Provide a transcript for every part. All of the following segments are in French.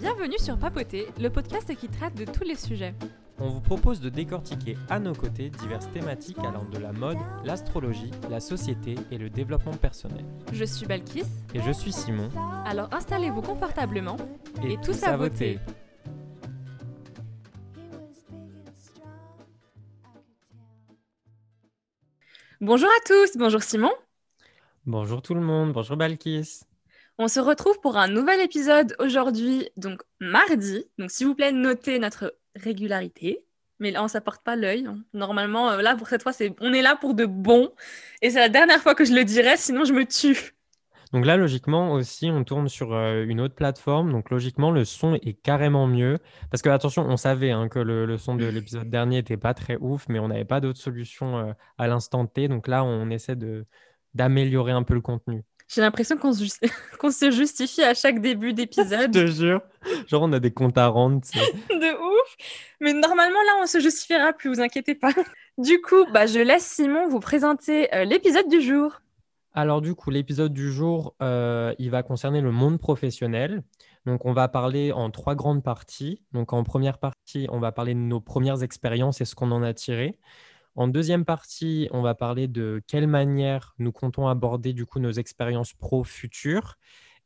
Bienvenue sur Papoter, le podcast qui traite de tous les sujets. On vous propose de décortiquer à nos côtés diverses thématiques allant de la mode, l'astrologie, la société et le développement personnel. Je suis Balkis, Et je suis Simon. alors installez-vous confortablement Et, Et tous à voter. Bonjour à tous, bonjour Simon. Bonjour tout le monde, bonjour Balkis. On se retrouve pour un nouvel épisode aujourd'hui, donc mardi. Donc s'il vous plaît, notez notre régularité. Mais là, on s'apporte pas l'œil. hein. Normalement, euh, là, pour cette fois, c'est on est là pour de bon. Et c'est la dernière fois que je le dirai, sinon je me tue. Donc là, logiquement aussi, on tourne sur euh, une autre plateforme. Donc logiquement, le son est carrément mieux. Parce que attention, on savait hein, que le, le son de l'épisode dernier n'était pas très ouf, mais on n'avait pas d'autre solution euh, à l'instant T. Donc là, on essaie de d'améliorer un peu le contenu. J'ai l'impression qu'on se, justi- qu'on se justifie à chaque début Je d'épisode. te jure. Genre, on a des comptes à rendre. tu sais. de ouf. Mais normalement, là, on se justifiera plus, vous inquiétez pas. Du coup, bah, je laisse Simon vous présenter euh, l'épisode du jour. Alors du coup, l'épisode du jour, euh, il va concerner le monde professionnel. Donc on va parler en trois grandes parties. Donc en première partie, on va parler de nos premières expériences et ce qu'on en a tiré. En deuxième partie, on va parler de quelle manière nous comptons aborder du coup nos expériences pro futures.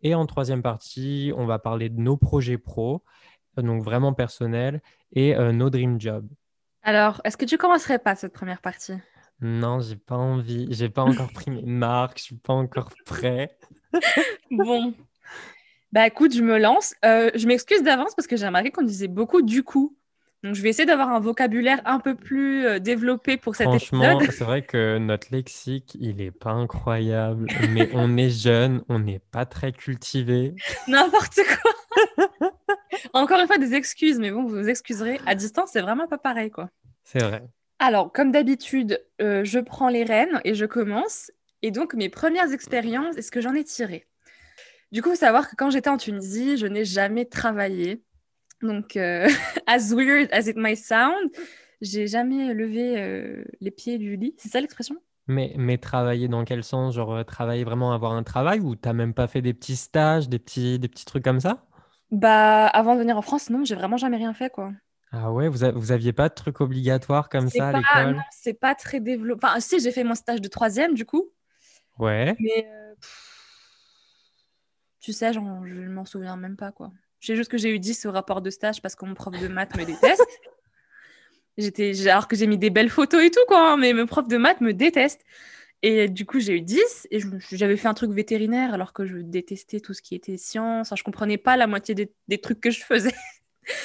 Et en troisième partie, on va parler de nos projets pro, euh, donc vraiment personnels, et euh, nos dream jobs. Alors, est-ce que tu commencerais pas cette première partie? Non, j'ai pas envie, j'ai pas encore pris mes marques, je suis pas encore prêt. Bon. Bah écoute, je me lance. Euh, je m'excuse d'avance parce que j'ai remarqué qu'on disait beaucoup du coup. Donc je vais essayer d'avoir un vocabulaire un peu plus euh, développé pour cet Franchement, épisode. c'est vrai que notre lexique, il est pas incroyable, mais on est jeune, on n'est pas très cultivé. N'importe quoi. Encore une fois, des excuses, mais bon, vous vous excuserez. À distance, c'est vraiment pas pareil, quoi. C'est vrai. Alors, comme d'habitude, euh, je prends les rênes et je commence. Et donc, mes premières expériences et ce que j'en ai tiré. Du coup, il faut savoir que quand j'étais en Tunisie, je n'ai jamais travaillé. Donc, euh, as weird as it might sound, j'ai jamais levé euh, les pieds du lit. C'est ça l'expression? Mais, mais travailler dans quel sens? Genre euh, travailler vraiment avoir un travail ou t'as même pas fait des petits stages, des petits, des petits trucs comme ça? Bah, avant de venir en France, non, j'ai vraiment jamais rien fait, quoi. Ah ouais, vous, a- vous aviez pas de trucs obligatoires comme ça à l'école? c'est pas très développé. Enfin, si, j'ai fait mon stage de troisième, du coup. Ouais. Mais euh, pff, tu sais, genre, je ne m'en souviens même pas, quoi. Sais juste que j'ai eu 10 au rapport de stage parce que mon prof de maths me déteste. J'étais, alors que j'ai mis des belles photos et tout, quoi, hein, mais mon prof de maths me déteste. Et du coup, j'ai eu 10 et j'avais fait un truc vétérinaire alors que je détestais tout ce qui était science. Enfin, je comprenais pas la moitié des, des trucs que je faisais.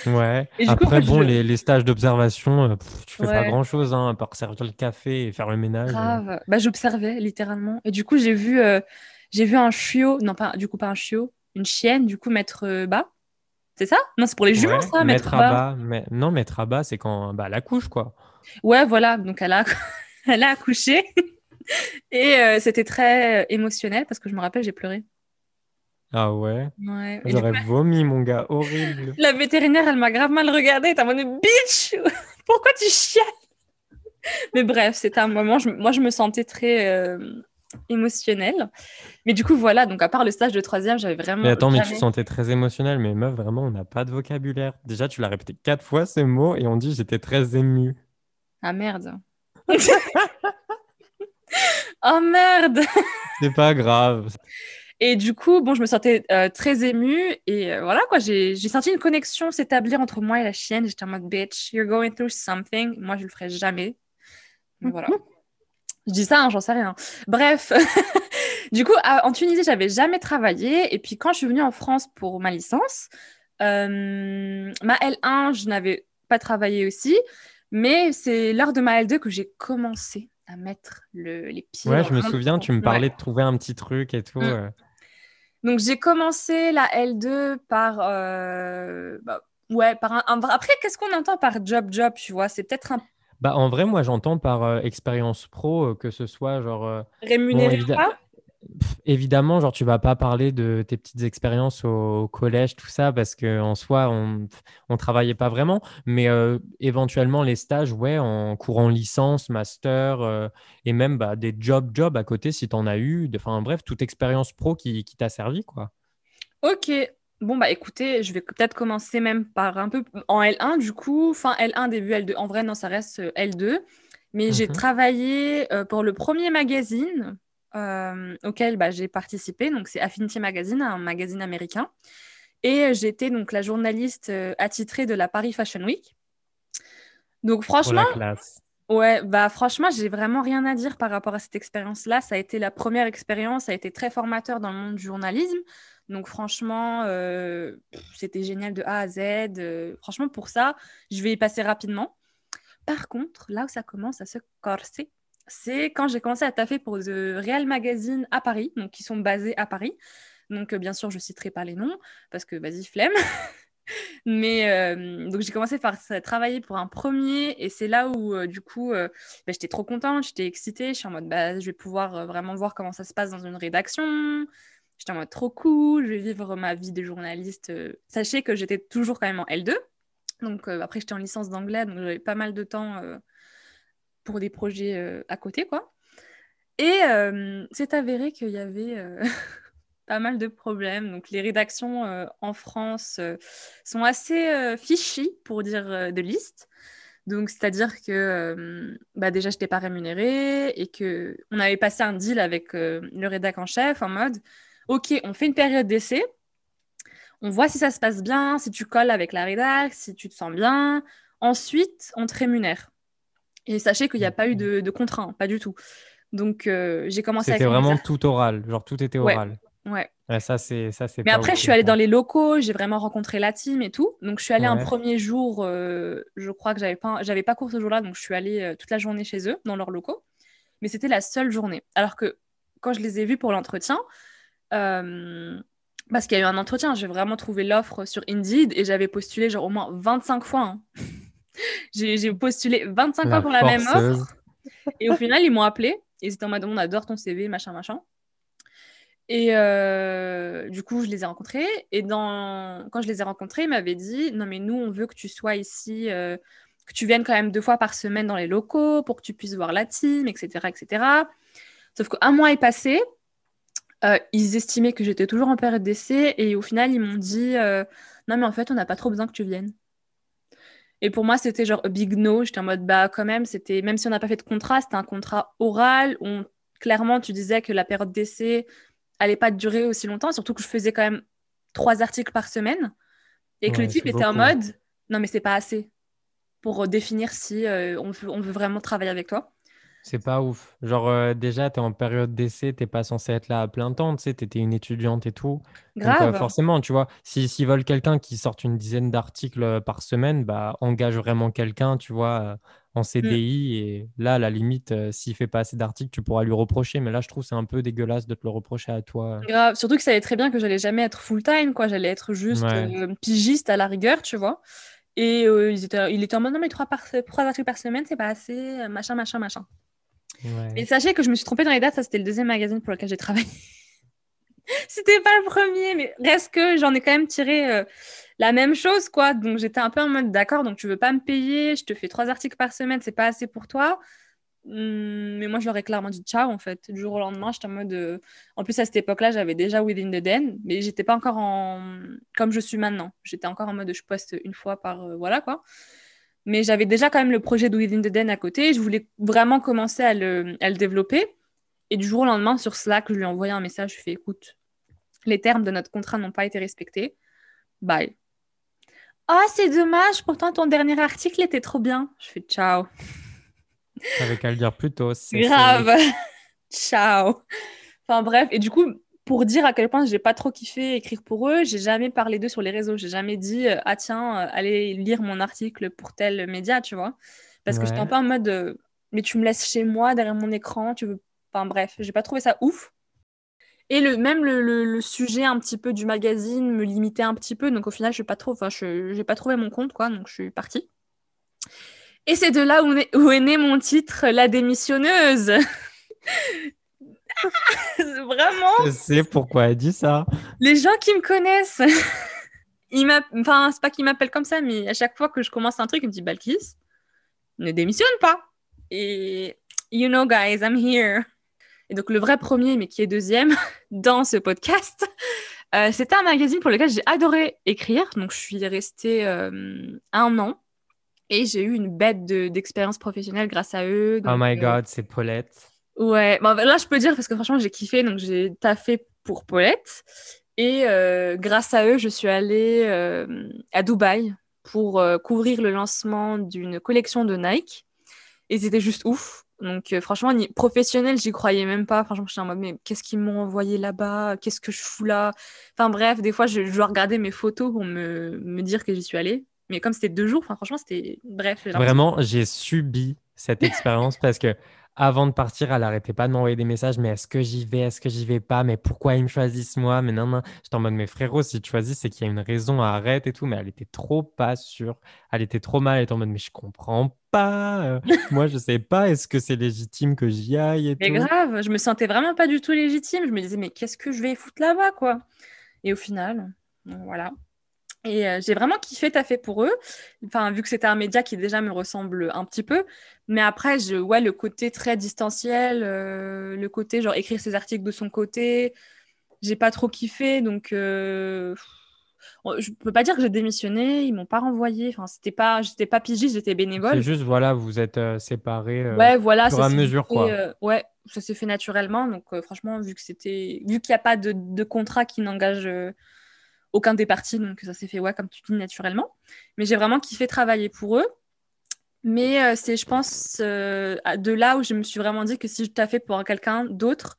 Ouais. Et du coup, Après, en fait, bon, je- les, les stages d'observation, euh, tu fais pas Ouais. grand-chose, hein, à part servir le café et faire le ménage. euh. Grave. Bah, j'observais littéralement. Et du coup, j'ai vu, euh, j'ai vu un chiot, non, pas, du coup, pas un chiot, une chienne, du coup, mettre euh, bas. C'est ça? Non, c'est pour les jumeaux, Ouais, ça, mettre mettre à bas. bas. Mais... Non, mettre à bas, c'est quand bah, la couche, quoi. Ouais, voilà. Donc, elle a, elle a accouché. Et euh, c'était très euh, émotionnel parce que je me rappelle, j'ai pleuré. Ah ouais? Coup, J'aurais vomi, mon gars, horrible. la vétérinaire, elle m'a grave mal regardée. Elle en mode bitch, pourquoi tu chiales? Mais bref, c'était un moment. je- moi, je me sentais très euh, émotionnelle. Mais du coup, voilà. Donc, à part le stage de troisième, j'avais vraiment. Mais attends, mais tu sentais très émotionnel, mais meuf, vraiment, on n'a pas de vocabulaire. Déjà, tu l'as répété quatre fois ce mot et on dit j'étais très ému. Ah merde. oh merde. C'est pas grave. Et du coup, bon, je me sentais euh, très émue et euh, voilà quoi, j'ai senti une connexion s'établir entre moi et la chienne. J'étais en mode bitch, you're going through something. Moi, je le ferai jamais. Mais voilà. je dis ça, hein, j'en sais rien. Bref, du coup, à- en Tunisie, j'avais jamais travaillé et puis quand je suis venue en France pour ma licence, euh, ma L1, je n'avais pas travaillé aussi, mais c'est lors de ma L2 que j'ai commencé à mettre le- les pieds. Ouais, je me le monde souvien, pro. tu me Ouais. parlais de trouver un petit truc et tout. Mm. euh. Donc j'ai commencé la L2 par euh, bah, ouais par un, un- après qu'est-ce qu'on entend par job job tu vois? C'est peut-être un Bah, en vrai, moi, j'entends par euh, expérience pro euh, que ce soit genre. euh, rémunéré Bon, pas? Pff, évidemment, genre, tu vas pas parler de tes petites expériences au, au collège, tout ça, parce qu'en soi, on on travaillait pas vraiment. Mais euh, éventuellement, les stages, ouais, en courant licence, master, et même bah, des jobs, jobs à côté si tu en as eu. Enfin, bref, toute expérience pro qui, qui t'a servi, quoi. Ok Bon, bah écoutez, je vais peut-être commencer même par un peu en L1 du coup, fin L1, début L2. En vrai, non, ça reste euh, L2. Mais j'ai Mhm. travaillé euh, pour le premier magazine euh, auquel bah, j'ai participé. Donc, c'est Affinity Magazine, un magazine américain. Et j'étais donc la journaliste euh, attitrée de la Paris Fashion Week. Donc, Pour franchement, la classe. Ouais, bah franchement, j'ai vraiment rien à dire par rapport à cette expérience-là. Ça a été la première expérience, ça a été très formateur dans le monde du journalisme. Donc franchement, euh, c'était génial de A à Z. Euh, franchement, pour ça, je vais y passer rapidement. Par contre, là où ça commence à se corser, c'est quand j'ai commencé à taffer pour The Real Magazine à Paris, donc qui sont basés à Paris. Donc euh, bien sûr, je citerai pas les noms parce que vas-y, flemme. Mais donc j'ai commencé par travailler pour un premier et c'est là où du coup bah, j'étais trop contente, j'étais excitée, je suis en mode bah, je vais pouvoir vraiment voir comment ça se passe dans une rédaction. J'étais en mode trop cool, je vais vivre ma vie de journaliste. Euh, Sachez que j'étais toujours quand même en L2. Donc euh, après j'étais en licence d'anglais donc j'avais pas mal de temps euh, pour des projets à côté quoi. Et c'est avéré qu'il y avait pas mal de problèmes. Donc, les rédactions en France sont assez fishy, pour dire de liste. Donc, c'est-à-dire que bah, déjà, je n'étais pas rémunérée et que on avait passé un deal avec le rédac en chef en mode OK, on fait une période d'essai, on voit si ça se passe bien, si tu colles avec la rédac, si tu te sens bien. Ensuite, on te rémunère. Et sachez qu'il n'y a pas eu de, de contrat, hein, pas du tout. Donc, euh, j'ai commencé C'était avec vraiment tout oral. Genre, tout était oral. Ouais. Ouais, ça, c'est ça, c'est Mais après, je suis allée dans les locaux, j'ai vraiment rencontré la team et tout. Donc, je suis allée un premier jour, euh, je crois que j'avais pas, j'avais pas cours ce jour-là, donc je suis allée euh, toute la journée chez eux, dans leurs locaux. Mais c'était la seule journée. Alors que quand je les ai vus pour l'entretien, parce qu'il y a eu un entretien, j'ai vraiment trouvé l'offre sur Indeed et j'avais postulé genre au moins 25 fois. hein. J'ai postulé 25 La fois pour la même offre. Et au final, ils m'ont appelé. Ils étaient en mode on adore ton CV, machin, machin. Et euh, du coup, je les ai rencontrés. Et dans... quand je les ai rencontrés, ils m'avaient dit Non, mais nous, on veut que tu sois ici, euh, que tu viennes quand même deux fois par semaine dans les locaux pour que tu puisses voir la team, etc. etc. Sauf qu'un mois est passé. Euh, ils estimaient que j'étais toujours en période d'essai. Et au final, ils m'ont dit euh, Non, mais en fait, on n'a pas trop besoin que tu viennes. Et pour moi, c'était genre a big no. J'étais en mode, bah, quand même, c'était, même si on n'a pas fait de contrat, c'était un contrat oral. où On, clairement, tu disais que la période d'essai allait pas durer aussi longtemps, surtout que je faisais quand même trois articles par semaine. Et que Ouais, le type était en beaucoup. mode, non, mais c'est pas assez pour euh, définir si euh, on, veut, on veut vraiment travailler avec toi. C'est pas ouf. Genre, euh, déjà, tu es en période d'essai, t'es pas censé être là à plein temps, tu sais, tu étais une étudiante et tout. Donc, euh, Grave. forcément, tu vois, si, s'ils veulent quelqu'un qui sorte une dizaine d'articles euh, par semaine, bah, engage vraiment quelqu'un, tu vois, en CDI. Et là, à la limite, euh, s'il fait pas assez d'articles, tu pourras lui reprocher. Mais là, je trouve c'est un peu dégueulasse de te le reprocher à toi. Grave. Surtout que ça savait très bien que j'allais jamais être full-time, quoi. J'allais être juste Ouais. pigiste à la rigueur, tu vois. Et euh, ils étaient, il était en mode, non, mais trois, par, trois articles par semaine, c'est pas assez, machin, machin, machin. Ouais. Et sachez que je me suis trompée dans les dates, ça c'était le deuxième magazine pour lequel j'ai travaillé. c'était pas le premier, mais reste que j'en ai quand même tiré euh, la même chose, quoi. Donc j'étais un peu en mode d'accord, donc tu veux pas me payer, je te fais trois articles par semaine, c'est pas assez pour toi. Hum, mais moi je leur ai clairement dit ciao en fait. Du jour au lendemain, j'étais en mode. euh, En plus à cette époque-là, j'avais déjà Within the Den, mais j'étais pas encore en. Comme je suis maintenant. J'étais encore en mode je poste une fois par. euh, Voilà quoi. Mais j'avais déjà quand même le projet de Within the Den à côté. Je voulais vraiment commencer à le, à le développer. Et du jour au lendemain, sur Slack, je lui ai envoyé un message. Je lui ai fait écoute, les termes de notre contrat n'ont pas été respectés. Bye. Ah, c'est dommage. Pourtant, ton dernier article était trop bien. Je fais ciao. T'avais qu'à le dire plus tôt. Grave. ciao. Enfin bref. Et du coup, pour dire à quel point j'ai pas trop kiffé écrire pour eux, j'ai jamais parlé d'eux sur les réseaux. J'ai jamais dit euh, ah tiens, euh, allez lire mon article pour tel média, tu vois. Parce que j'étais un peu en mode euh, mais tu me laisses chez moi derrière mon écran, tu veux. Enfin bref, j'ai pas trouvé ça ouf. Et le, même le, le- le sujet un petit peu du magazine me limitait un petit peu, donc au final, je pas trop, enfin, je j'ai pas trouvé mon compte, quoi, donc je suis partie. Et c'est de là où, est- où est né mon titre, La démissionneuse. Vraiment, Je sais pourquoi elle dit ça. les gens qui me connaissent, ils enfin, c'est pas qu'ils m'appellent comme ça, mais à chaque fois que je commence un truc, ils me disent Balkis, ne démissionne pas. Et you know, guys, I'm here. Et donc, le vrai premier, mais qui est deuxième dans ce podcast, Euh, c'était un magazine pour lequel j'ai adoré écrire. Donc, je suis restée euh, un an et j'ai eu une bête d'expérience professionnelle grâce à eux. oh my God, c'est Paulette. Ouais, bon, là, je peux dire parce que franchement, j'ai kiffé. Donc, j'ai taffé pour Paulette. Et grâce à eux, je suis allée à Dubaï pour couvrir le lancement d'une collection de Nike. Et c'était juste ouf. Donc, euh, franchement, professionnel, j'y croyais même pas. Franchement, suis en mode, mais qu'est-ce qu'ils m'ont envoyé là-bas? Qu'est-ce que je fous là? Enfin, bref, des fois, je, dois regarder mes photos pour me dire que j'y suis allée. Mais comme c'était deux jours, franchement, c'était. Bref. Vraiment, j'ai subi cette expérience parce que avant de partir, elle n'arrêtait pas de m'envoyer des messages. Mais est-ce que j'y vais Est-ce que j'y vais pas Mais pourquoi ils me choisissent moi Mais non, non. J'étais en mode, mes frérots, si tu choisis, c'est qu'il y a une raison, arrête et tout. Mais elle était trop pas sûre. Elle était trop mal. Elle était en mode, mais je comprends pas. Euh, moi, je sais pas. Est-ce que c'est légitime que j'y aille et Mais grave, je me sentais vraiment pas du tout légitime. Je me disais, mais qu'est-ce que je vais foutre là-bas, quoi? Et au final, voilà. Et euh, j'ai vraiment kiffé fait pour eux, enfin, vu que c'était un média qui déjà me ressemble un petit peu. Mais après, je, ouais, le côté très distanciel, euh, le côté genre écrire ses articles de son côté, j'ai pas trop kiffé. Donc, euh, je peux pas dire que j'ai démissionné, ils m'ont pas renvoyé. Enfin, c'était pas, j'étais pas pigiste, j'étais bénévole. C'est juste, voilà, vous êtes séparés ouais, voilà, à mesure, quoi. ouais, ça s'est fait naturellement. Donc, franchement, vu que c'était, vu qu'il n'y a pas de, de contrat qui n'engage aucun des partis, donc ça s'est fait, ouais, comme tu dis, naturellement. Mais j'ai vraiment kiffé travailler pour eux. Mais euh, c'est, je pense, euh, de là où je me suis vraiment dit que si je taffais pour quelqu'un d'autre,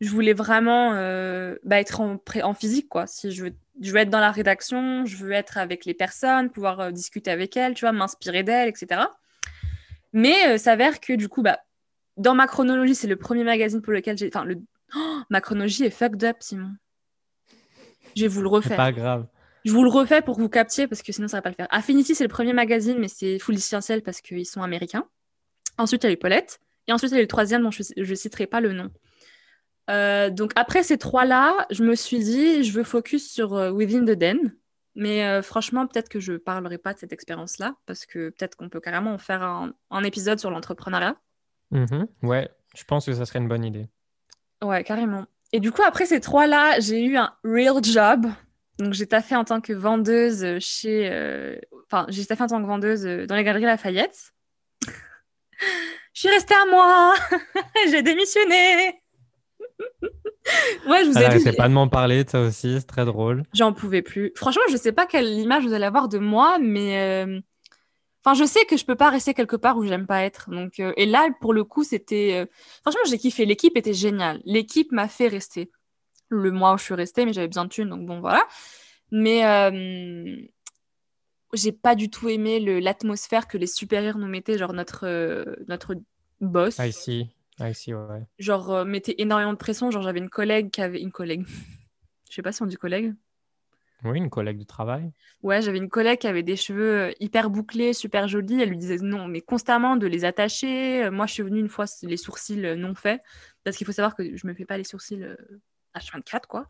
je voulais vraiment euh, bah, être en, physique, quoi. Si je veux, je veux être dans la rédaction, je veux être avec les personnes, pouvoir discuter avec elles, tu vois, m'inspirer d'elles, etc. Mais s'avère que du coup, bah, dans ma chronologie, c'est le premier magazine pour lequel j'ai... Enfin, le... Oh, ma chronologie est fucked up, Simon. Je vais vous le refaire. Pas grave. Je vous le refais pour que vous captiez parce que sinon ça va pas le faire. Affinity, c'est le premier magazine, mais c'est full essentiel parce qu'ils sont américains. Ensuite, il y a eu Paulette. Et ensuite, il y a eu le troisième dont je ne citerai pas le nom. Euh, donc après ces trois-là, je me suis dit, je veux focus sur euh, Within the Den. Mais euh, franchement, peut-être que je ne parlerai pas de cette expérience-là parce que peut-être qu'on peut carrément en faire un, épisode sur l'entrepreneuriat. Mm-hmm. Ouais, je pense que ça serait une bonne idée. Ouais, carrément. Et du coup, après ces trois-là, j'ai eu un real job. Donc, j'ai taffé en tant que vendeuse chez. Euh, enfin, j'ai taffé en tant que vendeuse euh, dans les galeries Lafayette. je suis restée à moi. j'ai démissionné. ouais, je vous ai dit. pas de m'en parler ça aussi, c'est très drôle. J'en pouvais plus. Franchement, je sais pas quelle image vous allez avoir de moi, mais euh, Enfin, je sais que je peux pas rester quelque part où j'aime pas être. Donc, euh, et là, pour le coup, c'était. Euh, franchement, j'ai kiffé. L'équipe était géniale. L'équipe m'a fait rester. Le mois où je suis restée, mais j'avais besoin de thunes, donc bon, voilà. Mais euh, j'ai pas du tout aimé l'atmosphère que les supérieurs nous mettaient, genre notre, notre boss. I see. I see, ouais. Genre, mettait énormément de pression. Genre, j'avais une collègue qui avait. Une collègue. je sais pas si on dit collègue. Oui, une collègue de travail. Ouais, j'avais une collègue qui avait des cheveux euh, hyper bouclés, super jolis. Elle lui disait non, mais constamment de les attacher. Euh, moi, je suis venue une fois les sourcils euh, non faits, parce qu'il faut savoir que je me fais pas les sourcils H24, quoi.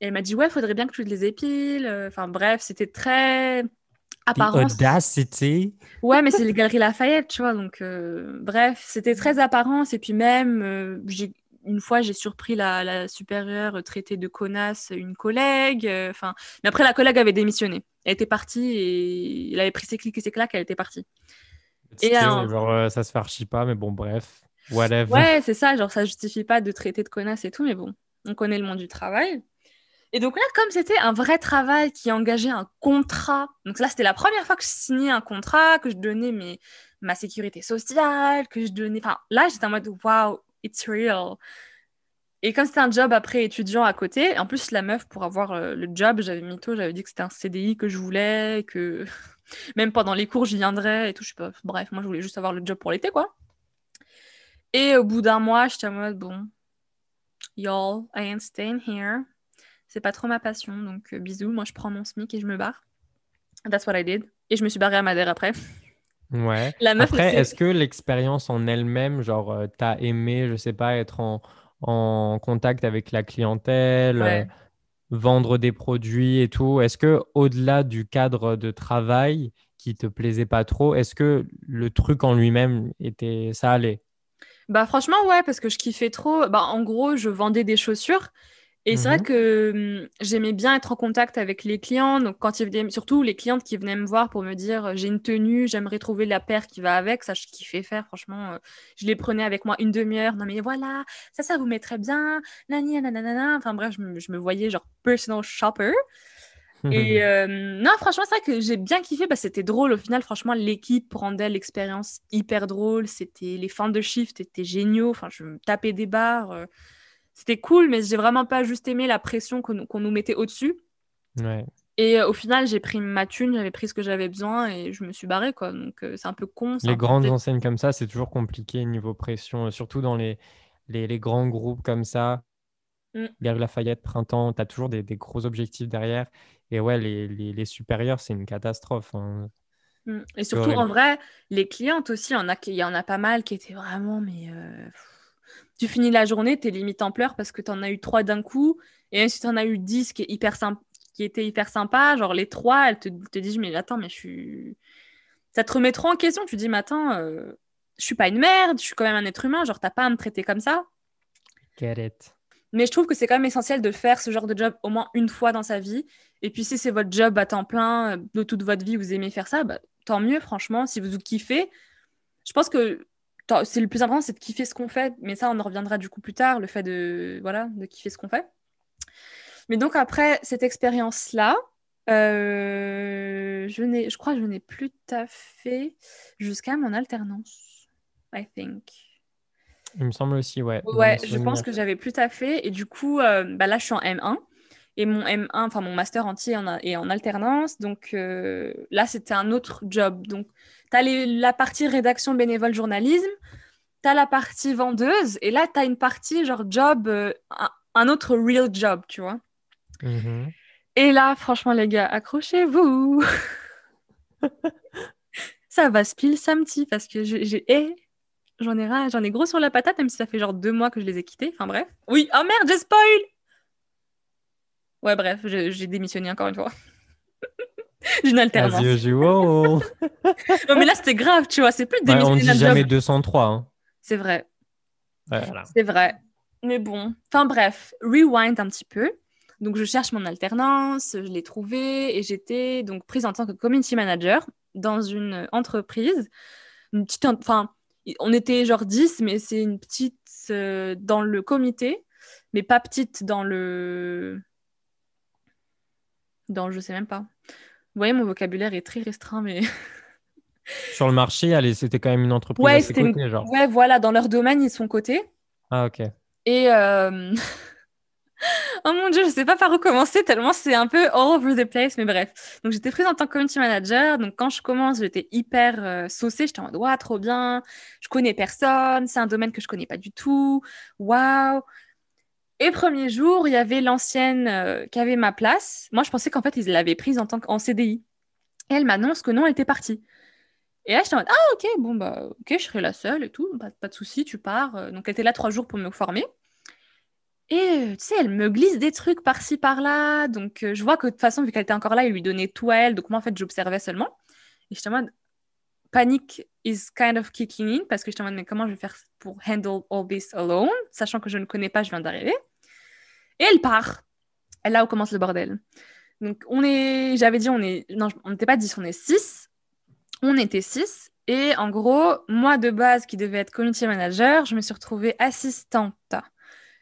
Et elle m'a dit ouais, faudrait bien que tu les épiles. Enfin bref, c'était très apparent. Audacity. Ouais, mais c'est les galeries Lafayette, tu vois. Donc bref, c'était très apparence. Et puis même, j'ai une fois, j'ai surpris la, supérieure traiter de connasse une collègue. Euh, enfin, mais après, la collègue avait démissionné. Elle était partie et elle avait pris ses clics et ses claques, elle était partie. Et genre, euh, ça se fait archi pas, mais bon, bref, whatever. Ouais, c'est ça. Genre, ça justifie pas de traiter de connasse et tout, mais bon, on connaît le monde du travail. Et donc là, comme c'était un vrai travail qui engageait un contrat, donc là, c'était la première fois que je signais un contrat, que je donnais mes, ma sécurité sociale, que je donnais. Enfin, là, j'étais en mode waouh, it's real. Et comme c'était un job après étudiant à côté, en plus la meuf pour avoir euh, le job, j'avais mis tout, j'avais dit que c'était un CDI que je voulais, que même pendant les cours j'y viendrais et tout, je sais pas. Bref, moi je voulais juste avoir le job pour l'été quoi. Et au bout d'un mois, j'étais en mode bon, y'all, I ain't staying here. C'est pas trop ma passion, donc euh, bisous, moi je prends mon SMIC et je me barre. That's what I did. Et je me suis barrée à Madère après. Ouais. Après, est-ce que l'expérience en elle-même, genre, euh, t'as aimé, je sais pas, être en, en contact avec la clientèle, euh, vendre des produits et tout, est-ce que au-delà du cadre de travail qui te plaisait pas trop, est-ce que le truc en lui-même était, ça allait? Bah franchement ouais, parce que je kiffais trop. Bah en gros, je vendais des chaussures Et c'est vrai Mhm. que hum, j'aimais bien être en contact avec les clients. Donc, quand ils venaient, surtout les clientes qui venaient me voir pour me dire euh, j'ai une tenue, j'aimerais trouver la paire qui va avec. Ça, je kiffais faire, franchement. euh, je les prenais avec moi une demi-heure. Non, mais voilà, ça, ça vous mettrait bien. Nani, nanana. Enfin, bref, je me, je me voyais genre personal shopper. Et euh, non, franchement, c'est vrai que j'ai bien kiffé. Bah, c'était drôle. Au final, franchement, l'équipe rendait l'expérience hyper drôle. C'était les fins de shift étaient géniaux. Enfin, je me tapais des barres. C'était cool, mais j'ai vraiment pas juste aimé la pression qu'on nous- mettait au-dessus. Ouais. Et euh, au final, j'ai pris ma thune, j'avais pris ce que j'avais besoin et je me suis barrée, quoi. Donc, euh, c'est un peu con. Les grandes enseignes comme ça, c'est toujours compliqué niveau pression, euh, surtout dans les, les, les grands groupes comme ça. Mm. Galeries Lafayette, Printemps, tu as toujours des, des gros objectifs derrière. Et ouais, les, les, les supérieurs, c'est une catastrophe. hein. Mm. Et surtout, en vrai, les clientes aussi, il y en a, y en a pas mal qui étaient vraiment, mais euh, tu finis la journée, t'es limite en pleurs parce que t'en as eu trois d'un coup, et même si t'en as eu dix qui, est hyper sympa, qui étaient hyper sympas, genre les trois, elles te, te disent, mais attends, mais je suis... Ça te remet trop en question, tu dis, mais attends, euh, je suis pas une merde, je suis quand même un être humain, genre t'as pas à me traiter comme ça. Get it. Mais je trouve que c'est quand même essentiel de faire ce genre de job au moins une fois dans sa vie. Et puis si c'est votre job à temps plein, euh, de toute votre vie, vous aimez faire ça, bah, tant mieux, franchement, si vous kiffez. Je pense que c'est le plus important, c'est de kiffer ce qu'on fait. Mais ça, on en reviendra du coup plus tard, le fait de, voilà, de kiffer ce qu'on fait. Mais donc après cette expérience-là, euh, je, n'ai, je crois que je n'ai plus taffé jusqu'à mon alternance, I think. Il me semble aussi, ouais. Ouais, je pense que j'avais plus taffé. Et du coup, euh, bah là, je suis en M1. Et mon M1, enfin mon master entier en a- est en alternance. Donc euh, là, c'était un autre job. Donc, tu as la partie rédaction bénévole journalisme, tu as la partie vendeuse. Et là, tu as une partie genre job, euh, un, un autre real job, tu vois. Mhm. Et là, franchement, les gars, accrochez-vous. ça va spill samedi parce que j'ai. eh, J'en ai, j'en ai gros sur la patate, même si ça fait genre deux mois que je les ai quittés. Enfin bref. Oui, oh merde, j'ai spoil Ouais, bref, j'ai démissionné encore une fois. J'ai une alternance. Non, mais là, c'était grave, tu vois. C'est plus Ouais, démissionner on dit jamais job. 203. hein. C'est vrai. Ouais, voilà. C'est vrai. Mais bon. Enfin bref, rewind un petit peu. Donc je cherche mon alternance, je l'ai trouvée et j'étais donc prise en tant que community manager dans une entreprise. Une petite, en- enfin, on était genre 10, mais c'est une petite euh, dans le comité, mais pas petite dans le. Dans, je sais même pas. Vous voyez, mon vocabulaire est très restreint, mais. Sur le marché, allez, c'était quand même une entreprise Ouais, à ses c'était une- côtés, genre. Ouais, voilà, dans leur domaine, ils sont cotés. Ah, ok. Et euh, oh mon dieu, je sais pas par où commencer tellement c'est un peu all over the place, mais bref. Donc j'étais prise en tant que community manager. Donc quand je commence, j'étais hyper euh, saucée. J'étais en mode waouh, trop bien. Je connais personne. C'est un domaine que je connais pas du tout. Waouh. Et premier jour, il y avait l'ancienne euh, qui avait ma place. Moi, je pensais qu'en fait, ils l'avaient prise en tant qu'en CDI. Et elle m'annonce que non, elle était partie. Et là, j'étais en mode, ah, ok, bon, bah, ok, je serai la seule et tout, pas, de souci, tu pars. Euh, Donc, elle était là trois jours pour me former. Et euh, tu sais, elle me glisse des trucs par-ci, par-là. Donc, je vois que de toute façon, vu qu'elle était encore là, il lui donnait tout à elle. Donc, moi, en fait, j'observais seulement. Et j'étais en mode, panic is kind of kicking in parce que j'étais en mode, mais comment je vais faire pour handle all this alone, sachant que je ne connais pas, je viens d'arriver. Et elle part. Et là où commence le bordel. Donc, on est, j'avais dit, on est, non, on n'était pas 10, on est 6. On était 6. Et en gros, moi de base qui devais être community manager, je me suis retrouvée assistante,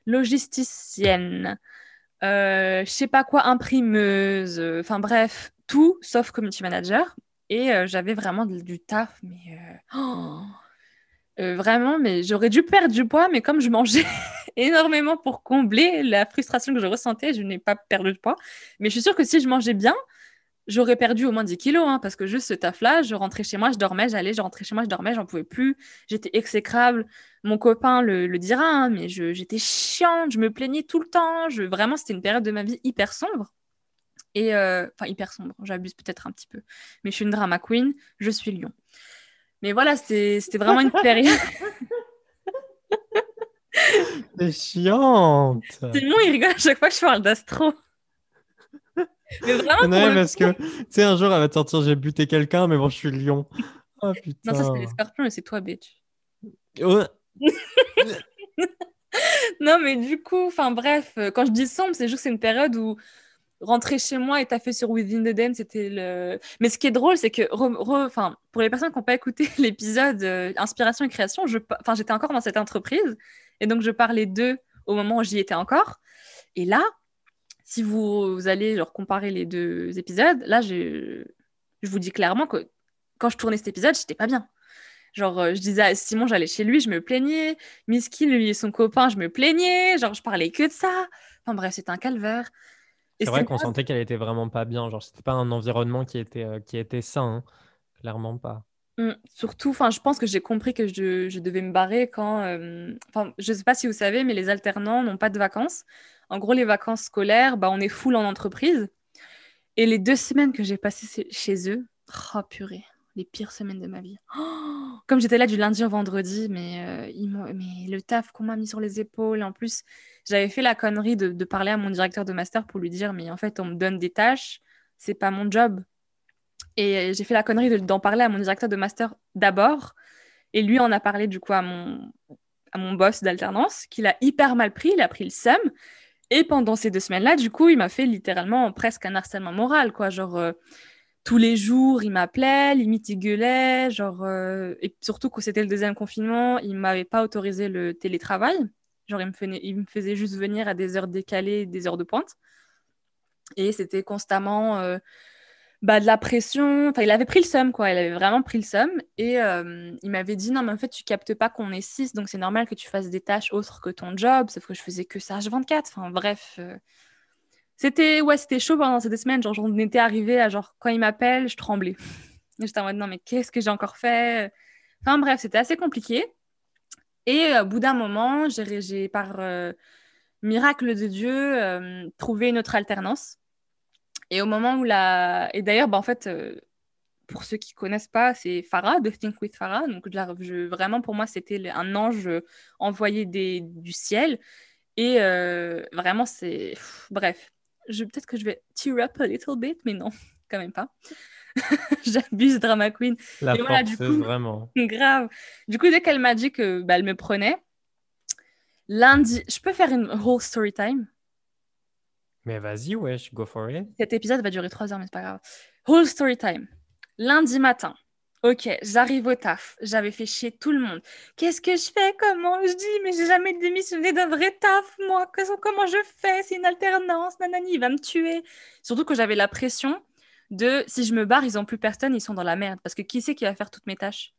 logisticienne, euh, je sais pas quoi, imprimeuse, euh, enfin bref, tout sauf community manager. Et euh, j'avais vraiment du taf, mais oh, vraiment, mais j'aurais dû perdre du poids, mais comme je mangeais énormément pour combler la frustration que je ressentais, je n'ai pas perdu de poids. Mais je suis sûre que si je mangeais bien, j'aurais perdu au moins 10 kilos, hein, parce que juste ce taf-là, je rentrais chez moi, je dormais, j'allais, je rentrais chez moi, je dormais, j'en pouvais plus. J'étais exécrable. Mon copain le, le dira, hein, mais j'étais chiante, je me plaignais tout le temps. Je, vraiment, c'était une période de ma vie hyper sombre. Et euh, enfin, hyper sombre, j'abuse peut-être un petit peu. Mais je suis une drama queen, je suis lion. Mais voilà, c'était vraiment une période. C'est chiante. Simon, il rigole à chaque fois que je parle d'astro. Mais vraiment, le parce que, tu sais, un jour, elle va te sortir, j'ai buté quelqu'un, mais bon, je suis lion. Oh putain. Non, ça, c'était les scorpions et c'est toi, bitch. Ouais. non, mais du coup, enfin bref, euh, quand je dis sombre, c'est juste que c'est une période où rentrer chez moi et taffer sur Within the Den, c'était le. Mais ce qui est drôle, c'est que, enfin, pour les personnes qui n'ont pas écouté l'épisode euh, Inspiration et création, je... j'étais encore dans cette entreprise et donc je parlais d'eux au moment où j'y étais encore. Et là, si vous, allez genre, comparer les deux épisodes, là, je, je vous dis clairement que quand je tournais cet épisode, j'étais pas bien. Genre, euh, je disais à Simon, j'allais chez lui, je me plaignais. Misky, lui et son copain, je me plaignais. Genre, je parlais que de ça. Enfin bref, c'était un calvaire. C'est vrai qu'on sentait qu'elle était vraiment pas bien. Genre, c'était pas un environnement qui était, euh, qui était sain. Hein. Clairement pas. Mmh. Surtout, je pense que j'ai compris que je, devais me barrer quand. Euh, enfin, je sais pas si vous savez, mais les alternants n'ont pas de vacances. En gros, les vacances scolaires, bah, on est full en entreprise. Et les deux semaines que j'ai passées chez eux, oh purée, les pires semaines de ma vie. Oh, comme j'étais là du lundi au vendredi, mais, euh, mais le taf qu'on m'a mis sur les épaules. En plus, j'avais fait la connerie de, parler à mon directeur de master pour lui dire, mais en fait, on me donne des tâches, c'est pas mon job. Et j'ai fait la connerie d'en parler à mon directeur de master d'abord. Et lui en a parlé du coup à mon, à mon boss d'alternance, qu'il a hyper mal pris, il a pris le seum. Et pendant ces deux semaines-là, du coup, il m'a fait littéralement presque un harcèlement moral, quoi. Genre, euh, tous les jours, il m'appelait, limite il gueulait, genre, euh, et surtout quand c'était le deuxième confinement, il m'avait pas autorisé le télétravail. Genre, il me, faisait, il me faisait juste venir à des heures décalées, des heures de pointe. Et c'était constamment euh, bah, de la pression. Enfin, il avait pris le seum, quoi. Il avait vraiment pris le seum. Et euh, il m'avait dit, non, mais en fait, tu captes pas qu'on est six, donc c'est normal que tu fasses des tâches autres que ton job. Sauf que je faisais que ça H24. Enfin, bref. C'était ouais, chaud pendant ces deux semaines. Genre, j'en étais arrivée à genre, quand il m'appelle, je tremblais. J'étais en mode, non, mais qu'est-ce que j'ai encore fait? Enfin, bref, c'était assez compliqué. Et au bout d'un moment, j'ai, par euh, miracle de Dieu, euh, trouvé une autre alternance. Et au moment où la. Et d'ailleurs, bah, en fait, euh, pour ceux qui connaissent pas, c'est Farah, de Think with Farah. Donc, je, vraiment, pour moi, c'était un ange envoyé des, du ciel. Et vraiment, c'est. Bref peut-être que je vais tear up a little bit, mais non, quand même pas. J'abuse drama queen. La et du coup, vraiment. Grave. Du coup, dès qu'elle m'a dit que bah, elle me prenait, lundi, je peux faire une whole story time? Mais vas-y, wesh, go for it. Cet épisode va durer trois heures, mais c'est pas grave. Whole story time. Lundi matin, Ok, j'arrive au taf. J'avais fait chier tout le monde. Qu'est-ce que je fais? Comment je dis? Mais j'ai jamais démissionné d'un vrai taf, moi. Comment je fais? C'est une alternance. Nanani, il va me tuer. Surtout que j'avais la pression de si je me barre, ils ont plus personne, ils sont dans la merde. Parce que qui c'est qui va faire toutes mes tâches?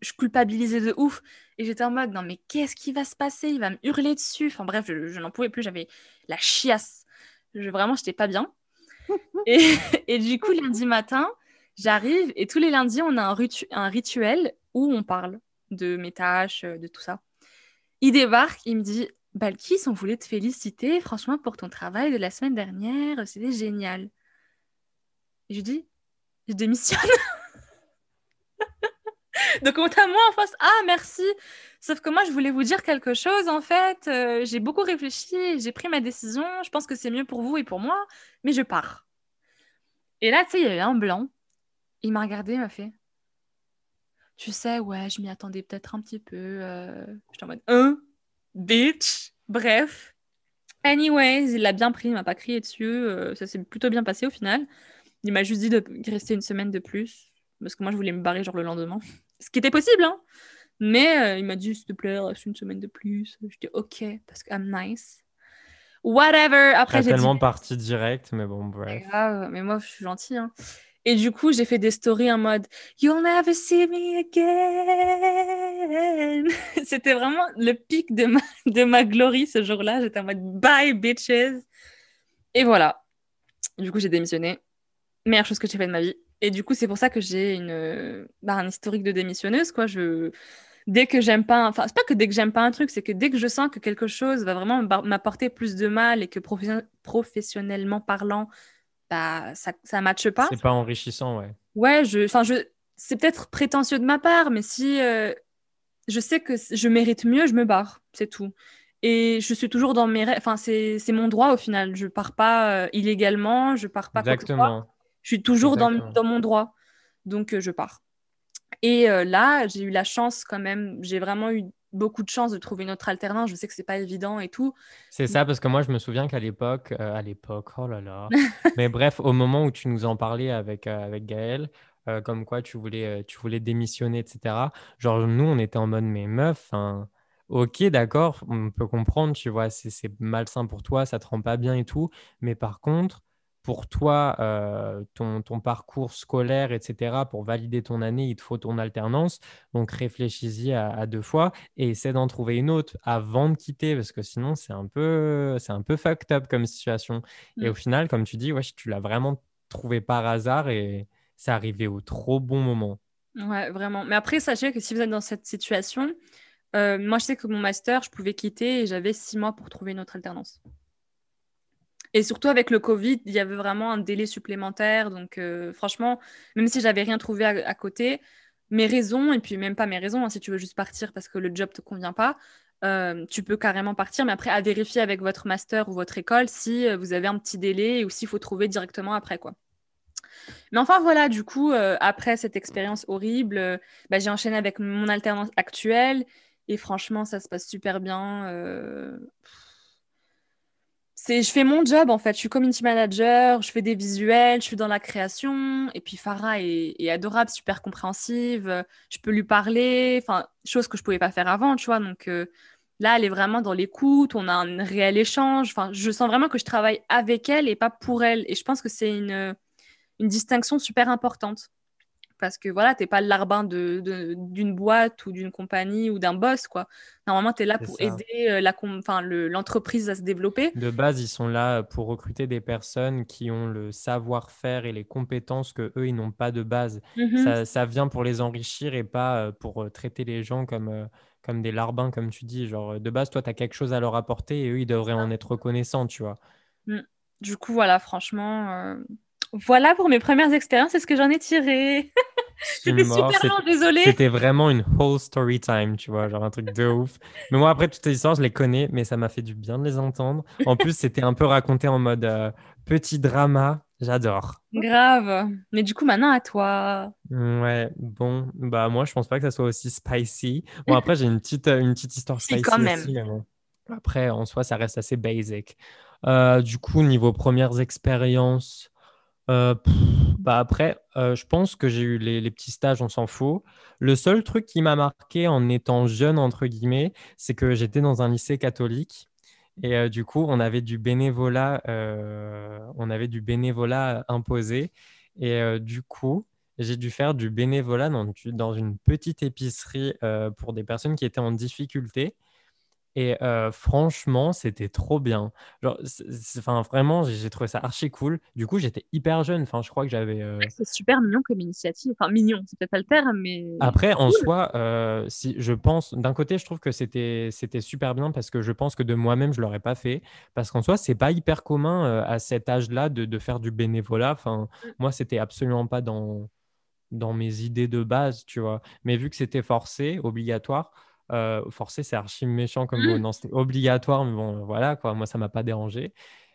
Je culpabilisais de ouf. Et j'étais en mode, non, mais qu'est-ce qui va se passer? Il va me hurler dessus. Enfin, bref, je, n'en pouvais plus. J'avais la chiasse. Je, vraiment, j'étais pas bien. et, et du coup, lundi matin, J'arrive et tous les lundis, on a un, un, rituel où on parle de mes tâches, euh, de tout ça. Il débarque, il me dit Balkis, on voulait te féliciter, franchement, pour ton travail de la semaine dernière, c'était génial. Et je dis Je démissionne. Donc, à moi en face, ah merci. Sauf que moi, je voulais vous dire quelque chose en fait. Euh, j'ai beaucoup réfléchi, j'ai pris ma décision. Je pense que c'est mieux pour vous et pour moi, mais je pars. Et là, tu sais, il y avait un blanc. Il m'a regardé, il m'a fait Tu sais, ouais, je m'y attendais peut-être un petit peu. Euh... J'étais en mode Un bitch Bref. Anyways, il l'a bien pris, il m'a pas crié dessus. Euh, ça s'est plutôt bien passé au final. Il m'a juste dit de rester une semaine de plus. Parce que moi, je voulais me barrer genre le lendemain. Ce qui était possible, hein. Mais euh, il m'a dit, s'il te plaît, reste une semaine de plus. Je dis, ok, parce que I'm nice. Whatever. Après, j'ai tellement parti direct, mais bon, bref. Grave, mais moi, je suis gentille. Hein. Et du coup, j'ai fait des stories en mode You'll never see me again. C'était vraiment le pic de ma, de ma glory ce jour-là. J'étais en mode Bye, bitches. Et voilà. Du coup, j'ai démissionné. Meilleure chose que j'ai fait de ma vie. Et du coup, c'est pour ça que j'ai une, bah, un historique de démissionneuse. Quoi. Je... Dès que j'aime pas, enfin, c'est pas que dès que j'aime pas un truc, c'est que dès que je sens que quelque chose va vraiment m'apporter plus de mal et que professionnellement parlant, bah, ça ne matche pas. C'est pas enrichissant, ouais. Ouais, je, je, c'est peut-être prétentieux de ma part, mais si euh, je sais que je mérite mieux, je me barre, c'est tout. Et je suis toujours dans mes Enfin, c'est, c'est mon droit au final. Je pars pas euh, illégalement, je pars pas Exactement. Je suis toujours dans, dans, mon droit. Donc, euh, je pars. Et là, j'ai eu la chance quand même, j'ai vraiment eu beaucoup de chance de trouver une autre alternance. Je sais que c'est pas évident et tout. C'est ça, parce que moi, je me souviens qu'à l'époque, euh, à l'époque, oh là là. Mais bref, au moment où tu nous en parlais avec, euh, avec Gaël, euh, comme quoi tu voulais, tu voulais démissionner, etc. Genre, nous, on était en mode, mais meuf, ok, d'accord, on peut comprendre, tu vois, c'est malsain pour toi, ça te rend pas bien et tout. Mais par contre, pour toi, euh, ton, parcours scolaire, etc., pour valider ton année, il te faut ton alternance. Donc, réfléchis-y à, deux fois et essaie d'en trouver une autre avant de quitter parce que sinon, c'est un peu, c'est un peu fucked up comme situation. Et mm. au final, comme tu dis, ouais, tu l'as vraiment trouvé par hasard et c'est arrivé au trop bon moment. Ouais, vraiment. Mais après, sachez que si vous êtes dans cette situation, euh, moi, je sais que mon master, je pouvais quitter et j'avais six mois pour trouver une autre alternance. Et surtout avec le Covid, il y avait vraiment un délai supplémentaire. Donc, euh, franchement, même si j'avais rien trouvé à, côté, mes raisons, et puis même pas mes raisons, hein, si tu veux juste partir parce que le job te convient pas, euh, tu peux carrément partir. Mais après, à vérifier avec votre master ou votre école si euh, vous avez un petit délai ou s'il faut trouver directement après, quoi. Mais enfin, voilà, du coup, après cette expérience horrible, bah, j'ai enchaîné avec mon alternance actuelle. Et franchement, ça se passe super bien je fais mon job en fait. Je suis community manager, je fais des visuels, je suis dans la création. Et puis Farah est, adorable, super compréhensive. Je peux lui parler, enfin, chose que je pouvais pas faire avant, tu vois. Donc euh, là, elle est vraiment dans l'écoute, on a un réel échange. Enfin, je sens vraiment que je travaille avec elle et pas pour elle. Et je pense que c'est une distinction super importante parce que voilà, t'es pas le larbin d'une de, d'une boîte ou d'une compagnie ou d'un boss, quoi. Normalement, tu es là pour aider euh, l'entreprise à se développer. De base, ils sont là pour recruter des personnes qui ont le savoir-faire et les compétences que eux, ils n'ont pas de base. Mhm. ça, ça, vient pour les enrichir et pas euh, pour euh, traiter les gens comme, comme des larbins, comme tu dis. Genre, de base, toi, tu as quelque chose à leur apporter et eux, ils devraient en être reconnaissants, tu vois. Mm. Du coup, voilà, franchement voilà pour mes premières expériences, c'est ce que j'en ai tiré. C'était super long, désolé. C'était vraiment une whole story time, tu vois, genre un truc de ouf. Mais moi, après, toutes ces histoires, je les connais, mais ça m'a fait du bien de les entendre. En plus, c'était un peu raconté en mode euh, petit drama. J'adore. Grave. Mais du coup, maintenant, à toi. Ouais, bon, bah moi, je pense pas que ça soit aussi spicy. Bon, après, j'ai une petite, euh, une petite histoire spicy quand même. Après, en soi, ça reste assez basic. Euh, du coup, niveau premières expériences, euh, bah après, euh, je pense que j'ai eu les, petits stages, on s'en fout. Le seul truc qui m'a marqué en étant jeune, entre guillemets, c'est que j'étais dans un lycée catholique. Et euh, du coup, on avait du bénévolat, on avait du bénévolat imposé. Et du coup, j'ai dû faire du bénévolat dans, dans une petite épicerie pour des personnes qui étaient en difficulté. Et franchement, c'était trop bien. Genre, enfin, vraiment, j'ai trouvé ça archi cool. Du coup, j'étais hyper jeune. Enfin, je crois que j'avais. C'est super mignon comme initiative. Enfin, mignon, c'est peut-être pas le terme, mais. Après, en soi, si je pense, d'un côté, je trouve que c'était c'était super bien parce que je pense que de moi-même, je l'aurais pas fait. Parce qu'en soi, c'est pas hyper commun à cet âge-là de, de, faire du bénévolat. Enfin, mmh. moi, c'était absolument pas dans dans mes idées de base, tu vois. Mais vu que c'était forcé, obligatoire euh, forcé, c'est archi méchant comme. Mmh. Non, c'était obligatoire, mais bon, voilà, quoi. Moi, ça m'a pas dérangé.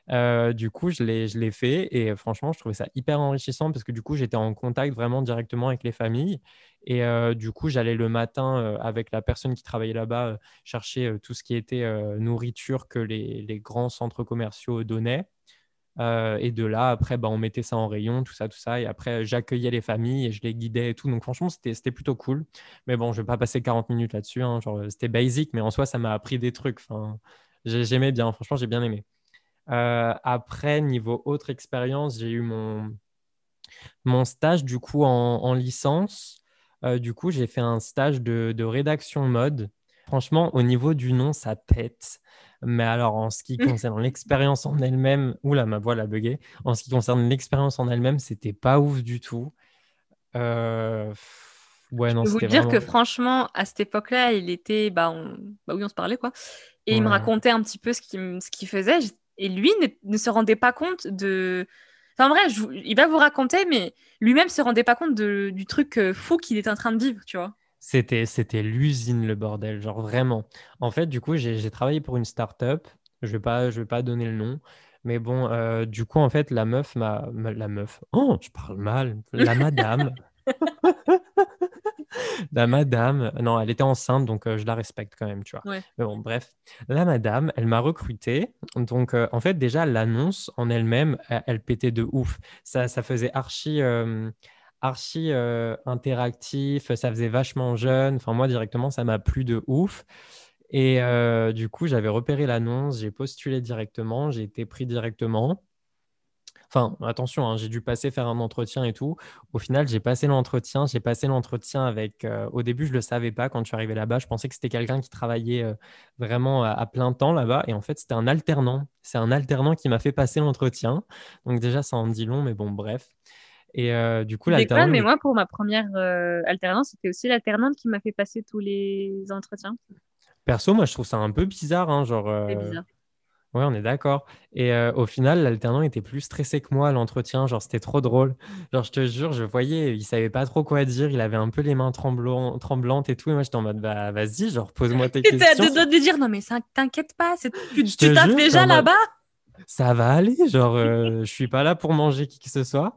Euh, du coup, je l'ai, je l'ai fait et franchement, je trouvais ça hyper enrichissant parce que du coup, j'étais en contact vraiment directement avec les familles. Et euh, du coup, j'allais le matin avec la personne qui travaillait là-bas chercher tout ce qui était nourriture que les, les, grands centres commerciaux donnaient. Euh, et de là, après, bah, on mettait ça en rayon, tout ça, tout ça. Et après, j'accueillais les familles et je les guidais et tout. Donc, franchement, c'était plutôt cool. Mais bon, je vais pas passer 40 minutes là-dessus. Hein. C'était basic, mais en soi, ça m'a appris des trucs. Enfin, J'aimais bien. Franchement, j'ai bien aimé. Euh, après, niveau autre expérience, j'ai eu mon, mon stage du coup en, licence. Euh, du coup, j'ai fait un stage de rédaction mode. Franchement, au niveau du nom, ça pète. Mais alors, en ce qui concerne l'expérience en elle-même, oula, ma voix a bugué. En ce qui concerne l'expérience en elle-même, c'était pas ouf du tout. Euh... Ouais, non, Je peux vous dire que franchement, à cette époque-là, il était. Bah, bah, oui, on se parlait, quoi. Et il me racontait un petit peu ce qu'il ce faisait. Et lui ne, se rendait pas compte de. Enfin, vrai, il va vous raconter, mais lui-même se rendait pas compte de... du truc euh, fou qu'il était en train de vivre, tu vois. C'était, c'était l'usine, le bordel, genre vraiment. En fait, du coup, j'ai, travaillé pour une start-up. Je ne vais, pas, je vais pas donner le nom. Mais bon, euh, du coup, en fait, la meuf m'a. La meuf. Oh, je parle mal. La madame. la madame, non, elle était enceinte, donc je la respecte quand même, tu vois. Mais bon, bref, la madame, elle m'a recruté. Donc, en fait, déjà, l'annonce en elle-même, elle, pétait de ouf. Ça, ça faisait archi, archi interactif, ça faisait vachement jeune. Enfin, moi, directement, ça m'a plu de ouf. Et du coup, j'avais repéré l'annonce, j'ai postulé directement, j'ai été pris directement. Enfin, attention, hein, j'ai dû passer faire un entretien et tout. Au final, j'ai passé l'entretien. J'ai passé l'entretien avec. Euh, au début, je ne le savais pas quand je suis arrivé là-bas. Je pensais que c'était quelqu'un qui travaillait euh, vraiment à, plein temps là-bas. Et en fait, c'était un alternant. C'est un alternant qui m'a fait passer l'entretien. Donc, déjà, ça en dit long, mais bon, bref. Et euh, du coup, l'alternant. mais moi, pour ma première alternance, c'était aussi l'alternante qui m'a fait passer tous les entretiens. Perso, moi, je trouve ça un peu bizarre. Hein, genre, C'est bizarre. Ouais, on est d'accord. Et euh, au final, l'alternant était plus stressé que moi à l'entretien. Genre, c'était trop drôle. Genre, je te jure, je voyais, il savait pas trop quoi dire. Il avait un peu les mains tremblantes et tout. Et moi, j'étais en mode, bah, vas-y, genre, pose-moi tes questions. T'étais à deux doigts de dire, non, mais ça, t'inquiète pas, tu, tu tapes déjà là-bas? Ça va aller. Genre, euh, je suis pas là pour manger qui que ce soit.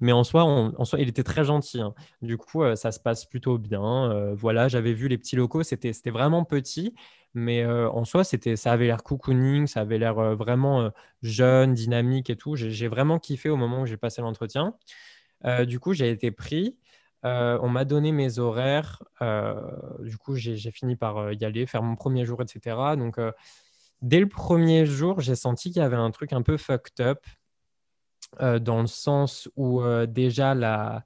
Mais en soi, en soi, il était très gentil. Hein. Du coup, euh, ça se passe plutôt bien. voilà, j'avais vu les petits locaux. C'était vraiment petit. Mais en soi, ça avait l'air cocooning, ça avait l'air vraiment jeune, dynamique et tout. J'ai vraiment kiffé au moment où j'ai passé l'entretien. du coup, j'ai été pris. on m'a donné mes horaires. du coup, j'ai fini par y aller, faire mon premier jour, etc. Donc, dès le premier jour, j'ai senti qu'il y avait un truc un peu fucked up, dans le sens où déjà la,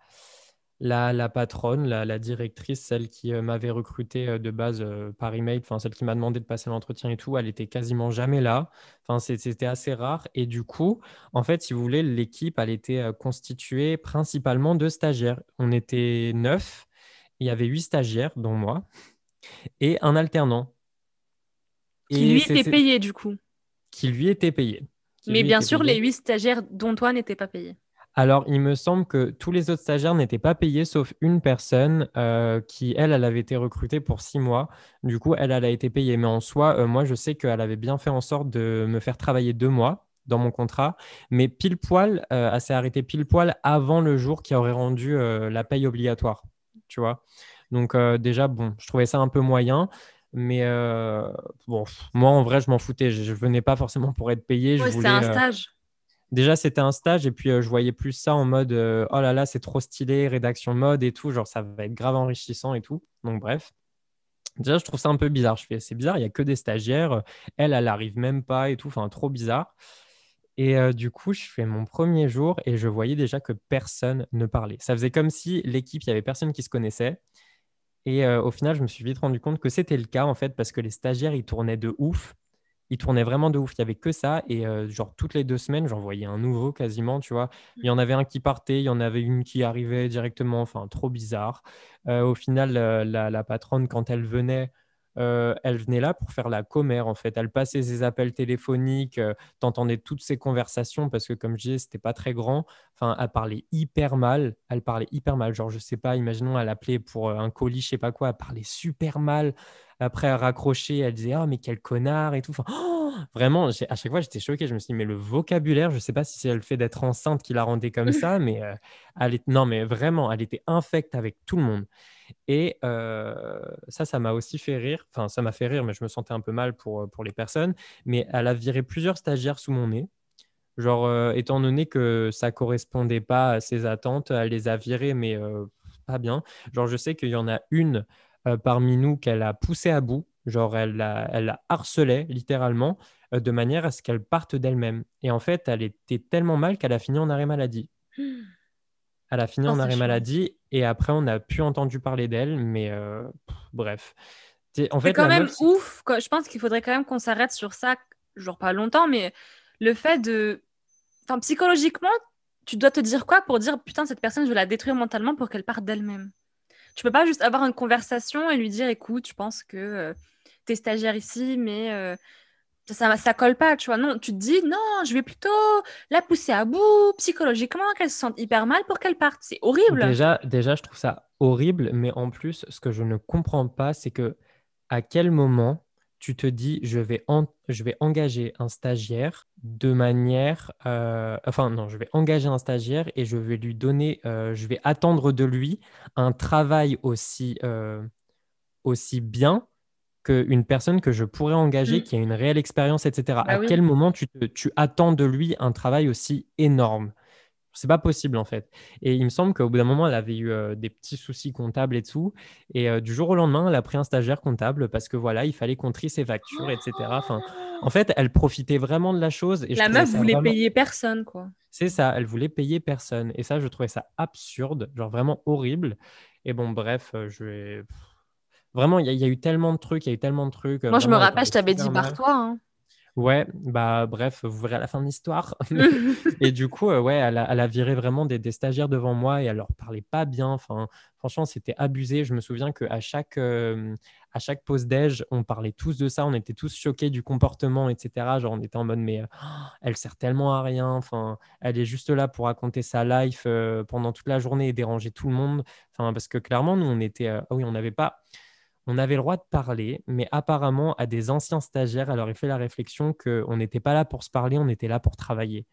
la, patronne, la, directrice, celle qui euh, m'avait recruté euh, de base euh, par email, enfin celle qui m'a demandé de passer l'entretien et tout, elle était quasiment jamais là. Enfin, c'était assez rare. Et du coup, en fait, si vous voulez, l'équipe, elle était constituée principalement de stagiaires. On était neuf. Il y avait huit stagiaires, dont moi, et un alternant. Qui lui était payé, du coup. Qui lui était payé. Mais bien sûr, les huit stagiaires dont toi n'étaient pas payés. Alors, il me semble que tous les autres stagiaires n'étaient pas payés, sauf une personne euh, qui, elle, elle avait été recrutée pour six mois. Du coup, elle, elle a été payée. Mais en soi, euh, moi, je sais qu'elle avait bien fait en sorte de me faire travailler deux mois dans mon contrat. Mais pile poil, euh, elle s'est arrêtée pile poil avant le jour qui aurait rendu la paye obligatoire. Tu vois? Donc, déjà, bon, je trouvais ça un peu moyen. Mais bon, moi, en vrai, je m'en foutais. Je ne venais pas forcément pour être payé. c'était un stage. déjà c'était un stage. Et puis euh, je voyais plus ça en mode euh, oh là là c'est trop stylé rédaction mode et tout. Genre ça va être grave enrichissant et tout. Donc bref. Déjà je trouve ça un peu bizarre. Je fais c'est bizarre il y a que des stagiaires. Elle elle arrive même pas et tout. Enfin trop bizarre. Et euh, du coup je fais mon premier jour et je voyais déjà que personne ne parlait. Ça faisait comme si l'équipe il y avait personne qui se connaissait et au final je me suis vite rendu compte que c'était le cas en fait parce que les stagiaires ils tournaient de ouf il tournait vraiment de ouf. Il n'y avait que ça. Et euh, genre, toutes les deux semaines, j'en voyais un nouveau quasiment, tu vois. Il y en avait un qui partait, il y en avait une qui arrivait directement. Enfin, trop bizarre. Euh, au final, euh, la, patronne, quand elle venait, elle venait là pour faire la commère, en fait. Elle passait ses appels téléphoniques, tu entendais toutes ses conversations parce que, comme je disais, c'était pas très grand. Enfin, elle parlait hyper mal. Elle parlait hyper mal. Genre, je sais pas, imaginons, elle appelait pour un colis, je sais pas quoi. Elle parlait super mal. Après, elle raccrochait, elle disait Oh, mais quel connard et tout. Enfin, vraiment, à chaque fois, j'étais choqué. Je me suis dit Mais le vocabulaire, je ne sais pas si c'est le fait d'être enceinte qui la rendait comme ça, mais euh, elle est... non, mais vraiment, elle était infecte avec tout le monde. Et euh, ça, ça m'a aussi fait rire. Enfin, ça m'a fait rire, mais je me sentais un peu mal pour, euh, pour les personnes. Mais elle a viré plusieurs stagiaires sous mon nez. Genre, étant donné que ça correspondait pas à ses attentes, elle les a virés, mais pas bien. Genre, je sais qu'il y en a une parmi nous qu'elle a poussé à bout. Genre, elle la, elle harcelait littéralement euh, de manière à ce qu'elle parte d'elle-même. Et en fait, elle était tellement mal qu'elle a fini en arrêt maladie. Elle a fini oh, en arrêt maladie et après, on n'a plus entendu parler d'elle, mais euh, bref. En fait, c'est quand même ouf. Je pense qu'il faudrait quand même qu'on s'arrête sur ça, genre pas longtemps, mais le fait de. Enfin, psychologiquement, tu dois te dire quoi pour dire putain, cette personne, je vais la détruire mentalement pour qu'elle parte d'elle-même? Tu peux pas juste avoir une conversation et lui dire écoute, je pense que euh, tu es stagiaire ici, mais euh, ça, ça colle pas, tu vois. Non, tu te dis non, je vais plutôt la pousser à bout psychologiquement, qu'elle se sente hyper mal pour qu'elle parte. C'est horrible. Déjà, déjà, je trouve ça horrible, mais en plus, ce que je ne comprends pas, c'est que à quel moment tu te dis, je vais, je vais engager un stagiaire de manière... euh, enfin, non, je vais engager un stagiaire et je vais lui donner, euh, je vais attendre de lui un travail aussi, aussi bien qu'une personne que je pourrais engager, Mm. qui a une réelle expérience, etc. Bah à oui. quel moment tu, te- tu attends de lui un travail aussi énorme? C'est pas possible en fait. Et il me semble qu'au bout d'un moment, elle avait eu euh, des petits soucis comptables et tout. Et euh, du jour au lendemain, elle a pris un stagiaire comptable parce que voilà, il fallait qu'on trie ses factures, etc. Enfin, en fait, elle profitait vraiment de la chose. Et La meuf voulait vraiment- payer personne, quoi. C'est ça, elle voulait payer personne. Et ça, je trouvais ça absurde, genre vraiment horrible. Et bon, bref, euh, je vais. Vraiment, il y, a- il y a eu tellement de trucs, il y a eu tellement de trucs. Moi, je me rappelle, je t'avais dit mal. barre-toi. hein. Ouais, bah bref, vous verrez à la fin de l'histoire. Et du coup, euh, ouais, elle a, elle a viré vraiment des, des stagiaires devant moi et elle leur parlait pas bien. Enfin, franchement, c'était abusé. Je me souviens qu'à chaque, euh, à chaque pause déj, on parlait tous de ça. On était tous choqués du comportement, etc. Genre, on était en mode, mais euh, elle sert tellement à rien. Enfin, elle est juste là pour raconter sa life euh, pendant toute la journée et déranger tout le monde. Enfin, parce que clairement, nous, on était, euh, ah oui, on n'avait pas. On avait le droit de parler, mais apparemment, à des anciens stagiaires, elle aurait fait la réflexion qu'on n'était pas là pour se parler, on était là pour travailler.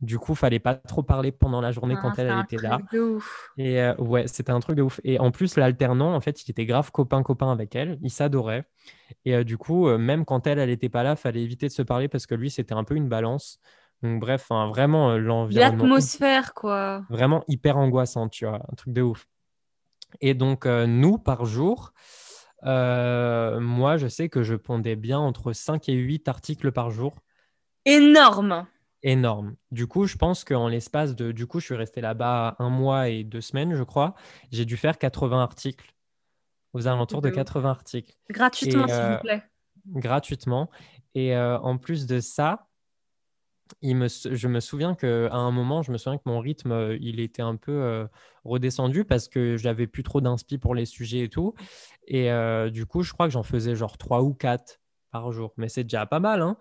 Du coup, fallait pas trop parler pendant la journée Ah, quand c'est elle, était truc là. de ouf. Et euh, ouais, c'était un truc de ouf. Et en plus, l'alternant, en fait, il était grave copain-copain avec elle. Il s'adorait. Et euh, du coup, euh, même quand elle, elle n'était pas là, fallait éviter de se parler parce que lui, c'était un peu une balance. Donc, bref, hein, vraiment, l'environnement L'atmosphère, quoi. vraiment hyper angoissant, tu vois, un truc de ouf. Et donc, euh, nous, par jour, euh, moi, je sais que je pondais bien entre 5 et 8 articles par jour. Énorme. Énorme. Du coup, je pense qu'en l'espace de... Du coup, je suis resté là-bas un mois et deux semaines, je crois. J'ai dû faire 80 articles, aux alentours de De ouf. 80 articles, Gratuitement, s'il euh, vous plaît. gratuitement. Et euh, en plus de ça, il me, je me souviens qu'à un moment, je me souviens que mon rythme, euh, il était un peu euh, redescendu parce que j'avais plus trop d'inspi pour les sujets et tout. Et euh, du coup, je crois que j'en faisais genre 3 ou 4 par jour. Mais c'est déjà pas mal, hein.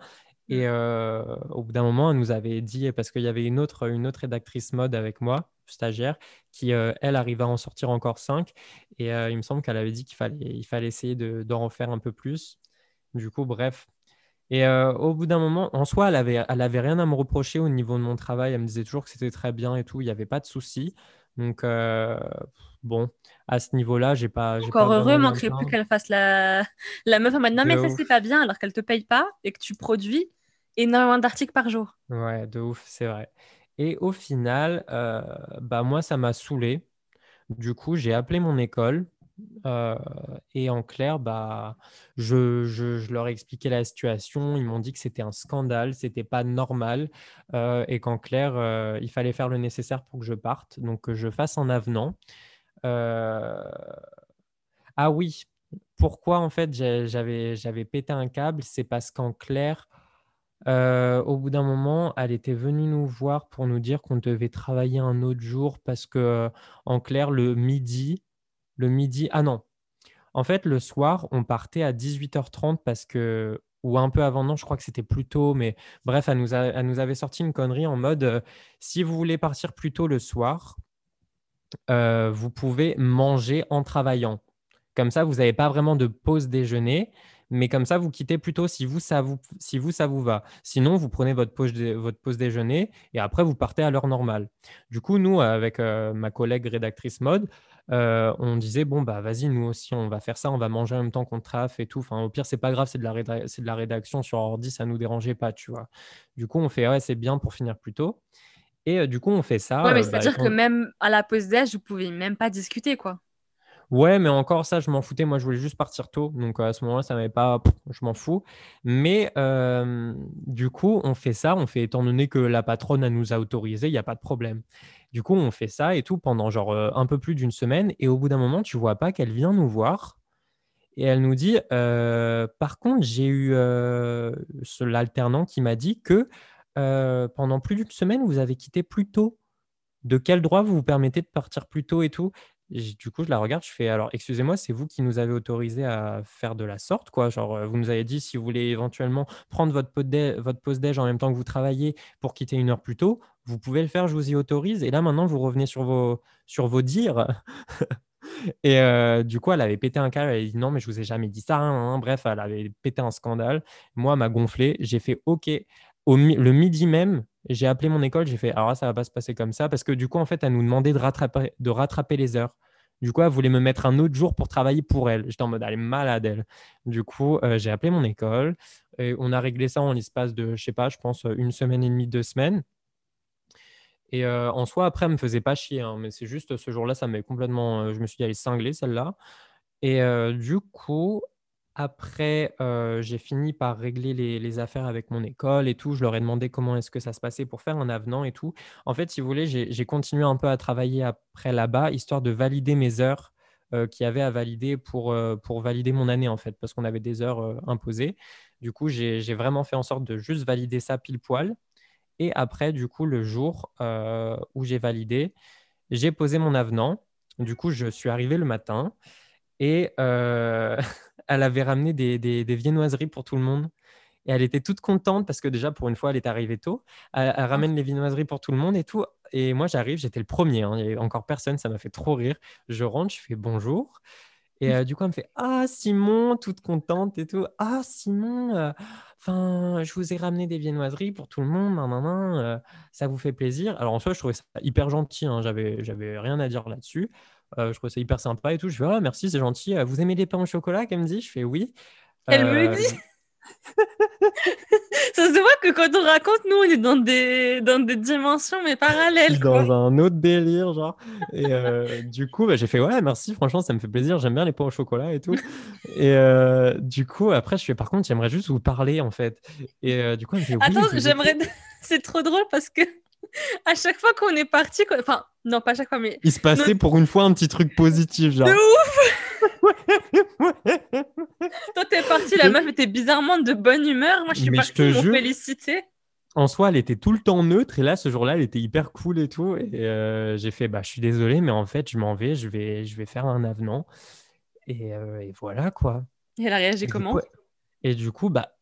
Et euh, au bout d'un moment, elle nous avait dit, parce qu'il y avait une autre, une autre rédactrice mode avec moi, stagiaire, qui, elle, arrivait à en sortir encore 5. Et il me semble qu'elle avait dit qu'il fallait, il fallait essayer de, d'en refaire un peu plus. Du coup, bref. Et euh, au bout d'un moment, en soi, elle avait, elle avait rien à me reprocher au niveau de mon travail. Elle me disait toujours que c'était très bien et tout. Il n'y avait pas de souci. Donc, euh, bon, à ce niveau-là, j'ai pas. Encore pas heureux, manquerait plus qu'elle fasse la... la meuf en mode non, mais ça, c'est pas bien, alors qu'elle te paye pas et que tu produis énormément d'articles par jour. Ouais, de ouf, c'est vrai. Et au final, euh, bah moi, ça m'a saoulé. Du coup, j'ai appelé mon école euh, et en clair, bah, je, leur ai expliqué la situation. Ils m'ont dit que c'était un scandale, c'était pas normal euh, et qu'en clair, euh, il fallait faire le nécessaire pour que je parte, donc que je fasse un avenant. Ah oui, pourquoi en fait j'avais pété un câble, c'est parce qu'en clair, au bout d'un moment, elle était venue nous voir pour nous dire qu'on devait travailler un autre jour parce que, en clair, le midi, le midi, ah non, en fait, le soir, on partait à 18h30 parce que, ou un peu avant, non, je crois que c'était plus tôt, mais bref, elle nous, a- elle nous avait sorti une connerie en mode, euh, si vous voulez partir plus tôt le soir, euh, vous pouvez manger en travaillant. Comme ça, vous n'avez pas vraiment de pause déjeuner, mais comme ça, vous quittez plutôt si vous, ça vous, si vous, ça vous va. Sinon, vous prenez votre pause, votre pause déjeuner et après, vous partez à l'heure normale. Du coup, nous, avec euh, ma collègue rédactrice mode, euh, on disait, bon, bah vas-y, nous aussi, on va faire ça, on va manger en même temps qu'on traffe et tout. Enfin, au pire, c'est pas grave, c'est de, la réda- c'est de la rédaction sur ordi, ça nous dérangeait pas, tu vois. Du coup, on fait, ouais, c'est bien pour finir plus tôt. Et euh, du coup, on fait ça. Ouais, mais euh, bah, c'est-à-dire que même à la pause déj, vous pouvez même pas discuter, quoi. Ouais, mais encore ça, je m'en foutais. Moi, je voulais juste partir tôt. Donc, à ce moment-là, ça m'avait pas. Je m'en fous. Mais euh, du coup, on fait ça. On fait, étant donné que la patronne elle nous a autorisé, il n'y a pas de problème. Du coup, on fait ça et tout pendant genre euh, un peu plus d'une semaine. Et au bout d'un moment, tu vois pas qu'elle vient nous voir. Et elle nous dit, euh, par contre, j'ai eu euh, l'alternant qui m'a dit que pendant plus d'une semaine, vous avez quitté plus tôt. De quel droit vous vous permettez de partir plus tôt et tout? Du coup, je la regarde, je fais alors, excusez-moi, c'est vous qui nous avez autorisé à faire de la sorte, quoi? Genre, vous nous avez dit si vous voulez éventuellement prendre votre pause déj, votre pause déj en même temps que vous travaillez pour quitter une heure plus tôt, vous pouvez le faire, je vous y autorise. Et là, maintenant, vous revenez sur vos, sur vos dires. Et du coup, elle avait pété un câble. Elle a dit non, mais je vous ai jamais dit ça. hein, hein. Bref, elle avait pété un scandale. Moi, elle m'a gonflé. J'ai fait OK. Au le midi même, j'ai appelé mon école. J'ai fait alors là, ça va pas se passer comme ça parce que du coup, en fait, elle nous demandait de rattraper, de rattraper les heures. Du coup, elle voulait me mettre un autre jour pour travailler pour elle. J'étais en mode, elle est malade, elle. Du coup, euh, j'ai appelé mon école et on a réglé ça en l'espace de, je sais pas, je pense une semaine et demie, deux semaines. Et euh, en soi, après, elle me faisait pas chier, hein, mais c'est juste ce jour-là, ça m'est complètement. euh, je me suis dit, elle est cinglée, celle-là. Et du coup, après, euh, j'ai fini par régler les, affaires avec mon école et tout. Je leur ai demandé comment est-ce que ça se passait pour faire un avenant et tout. En fait, si vous voulez, j'ai continué un peu à travailler après là-bas, histoire de valider mes heures euh, qu'il y avait à valider pour, euh, pour valider mon année, en fait, parce qu'on avait des heures imposées. Du coup, j'ai vraiment fait en sorte de juste valider ça pile poil. Et après, du coup, le jour où j'ai validé, j'ai posé mon avenant. Du coup, je suis arrivé le matin et elle avait ramené des, viennoiseries pour tout le monde. Et elle était toute contente parce que déjà, pour une fois, elle est arrivée tôt. Elle, elle ramène les viennoiseries pour tout le monde et tout. Et moi, j'arrive, j'étais le premier. hein. Il n'y avait encore personne, ça m'a fait trop rire. Je rentre, je fais bonjour. Et euh, du coup, elle me fait Ah, Simon, toute contente et tout. Ah, Simon, euh, je vous ai ramené des viennoiseries pour tout le monde. euh, ça vous fait plaisir. Alors, en soi, je trouvais ça hyper gentil. hein, J'avais, j'avais rien à dire là-dessus. Euh, je trouvais ça hyper sympa et tout. Je fais Ah, merci, c'est gentil. Euh, Vous aimez les pains au chocolat qu'elle me dit Je fais Oui. Elle me Euh, dit Ça se voit que quand on raconte, nous, on est dans des, dans des dimensions, mais parallèles. Quoi. dans un autre délire, genre. Et euh, du coup, bah, j'ai fait ouais, merci, franchement, ça me fait plaisir. J'aime bien les pains au chocolat et tout. Et euh, du coup, après, je fais par contre, j'aimerais juste vous parler en fait. Et euh, du coup, fait oui. Attends, je j'aimerais. C'est trop drôle parce que à chaque fois qu'on est parti, enfin, non, pas à chaque fois, mais Il se passait pour une fois un petit truc positif, genre. de ouf, toi t'es parti, la meuf était bizarrement de bonne humeur. Moi, je suis Mais partie, m'ont jure. félicité. en soi, elle était tout le temps neutre. Et là, ce jour-là, elle était hyper cool et tout. Et euh, j'ai fait, bah, je suis désolé, mais en fait, je m'en vais. Je vais, je vais faire un avenant. Et, euh, et voilà, quoi. Et elle a réagi Et du comment coup, et du coup, bah,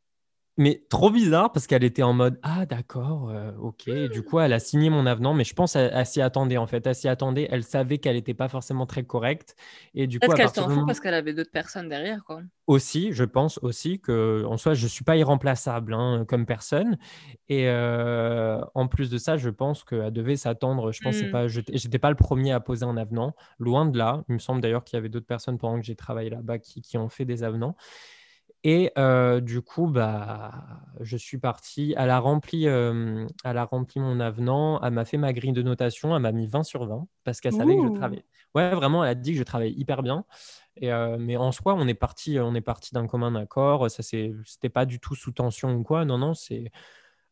mais trop bizarre parce qu'elle était en mode Ah, d'accord, euh, ok. Et du coup, elle a signé mon avenant, mais je pense qu'elle elle s'y attendait en fait. Elle s'y attendait. Elle savait qu'elle n'était pas forcément très correcte. Et du Peut-être qu'elle s'en fout parce qu'elle avait d'autres personnes derrière, quoi. aussi, je pense aussi que en soi, je suis pas irremplaçable hein, comme personne. Et euh, en plus de ça, je pense qu'elle devait s'attendre. Je pense que c'est Mm. pas, je j'étais pas le premier à poser un avenant, loin de là. Il me semble d'ailleurs qu'il y avait d'autres personnes pendant que j'ai travaillé là-bas qui, qui ont fait des avenants. Et euh, du coup, bah, je suis parti. Elle a rempli, euh, elle a rempli mon avenant. Elle m'a fait ma grille de notation. Elle m'a mis 20 sur 20 parce qu'elle savait que je travaillais. Ouais, vraiment, elle a dit que je travaillais hyper bien. Et, euh, mais en soi, on est parti, on est parti d'un commun accord. Ça, c'était pas du tout sous tension ou quoi. Non, non, c'est.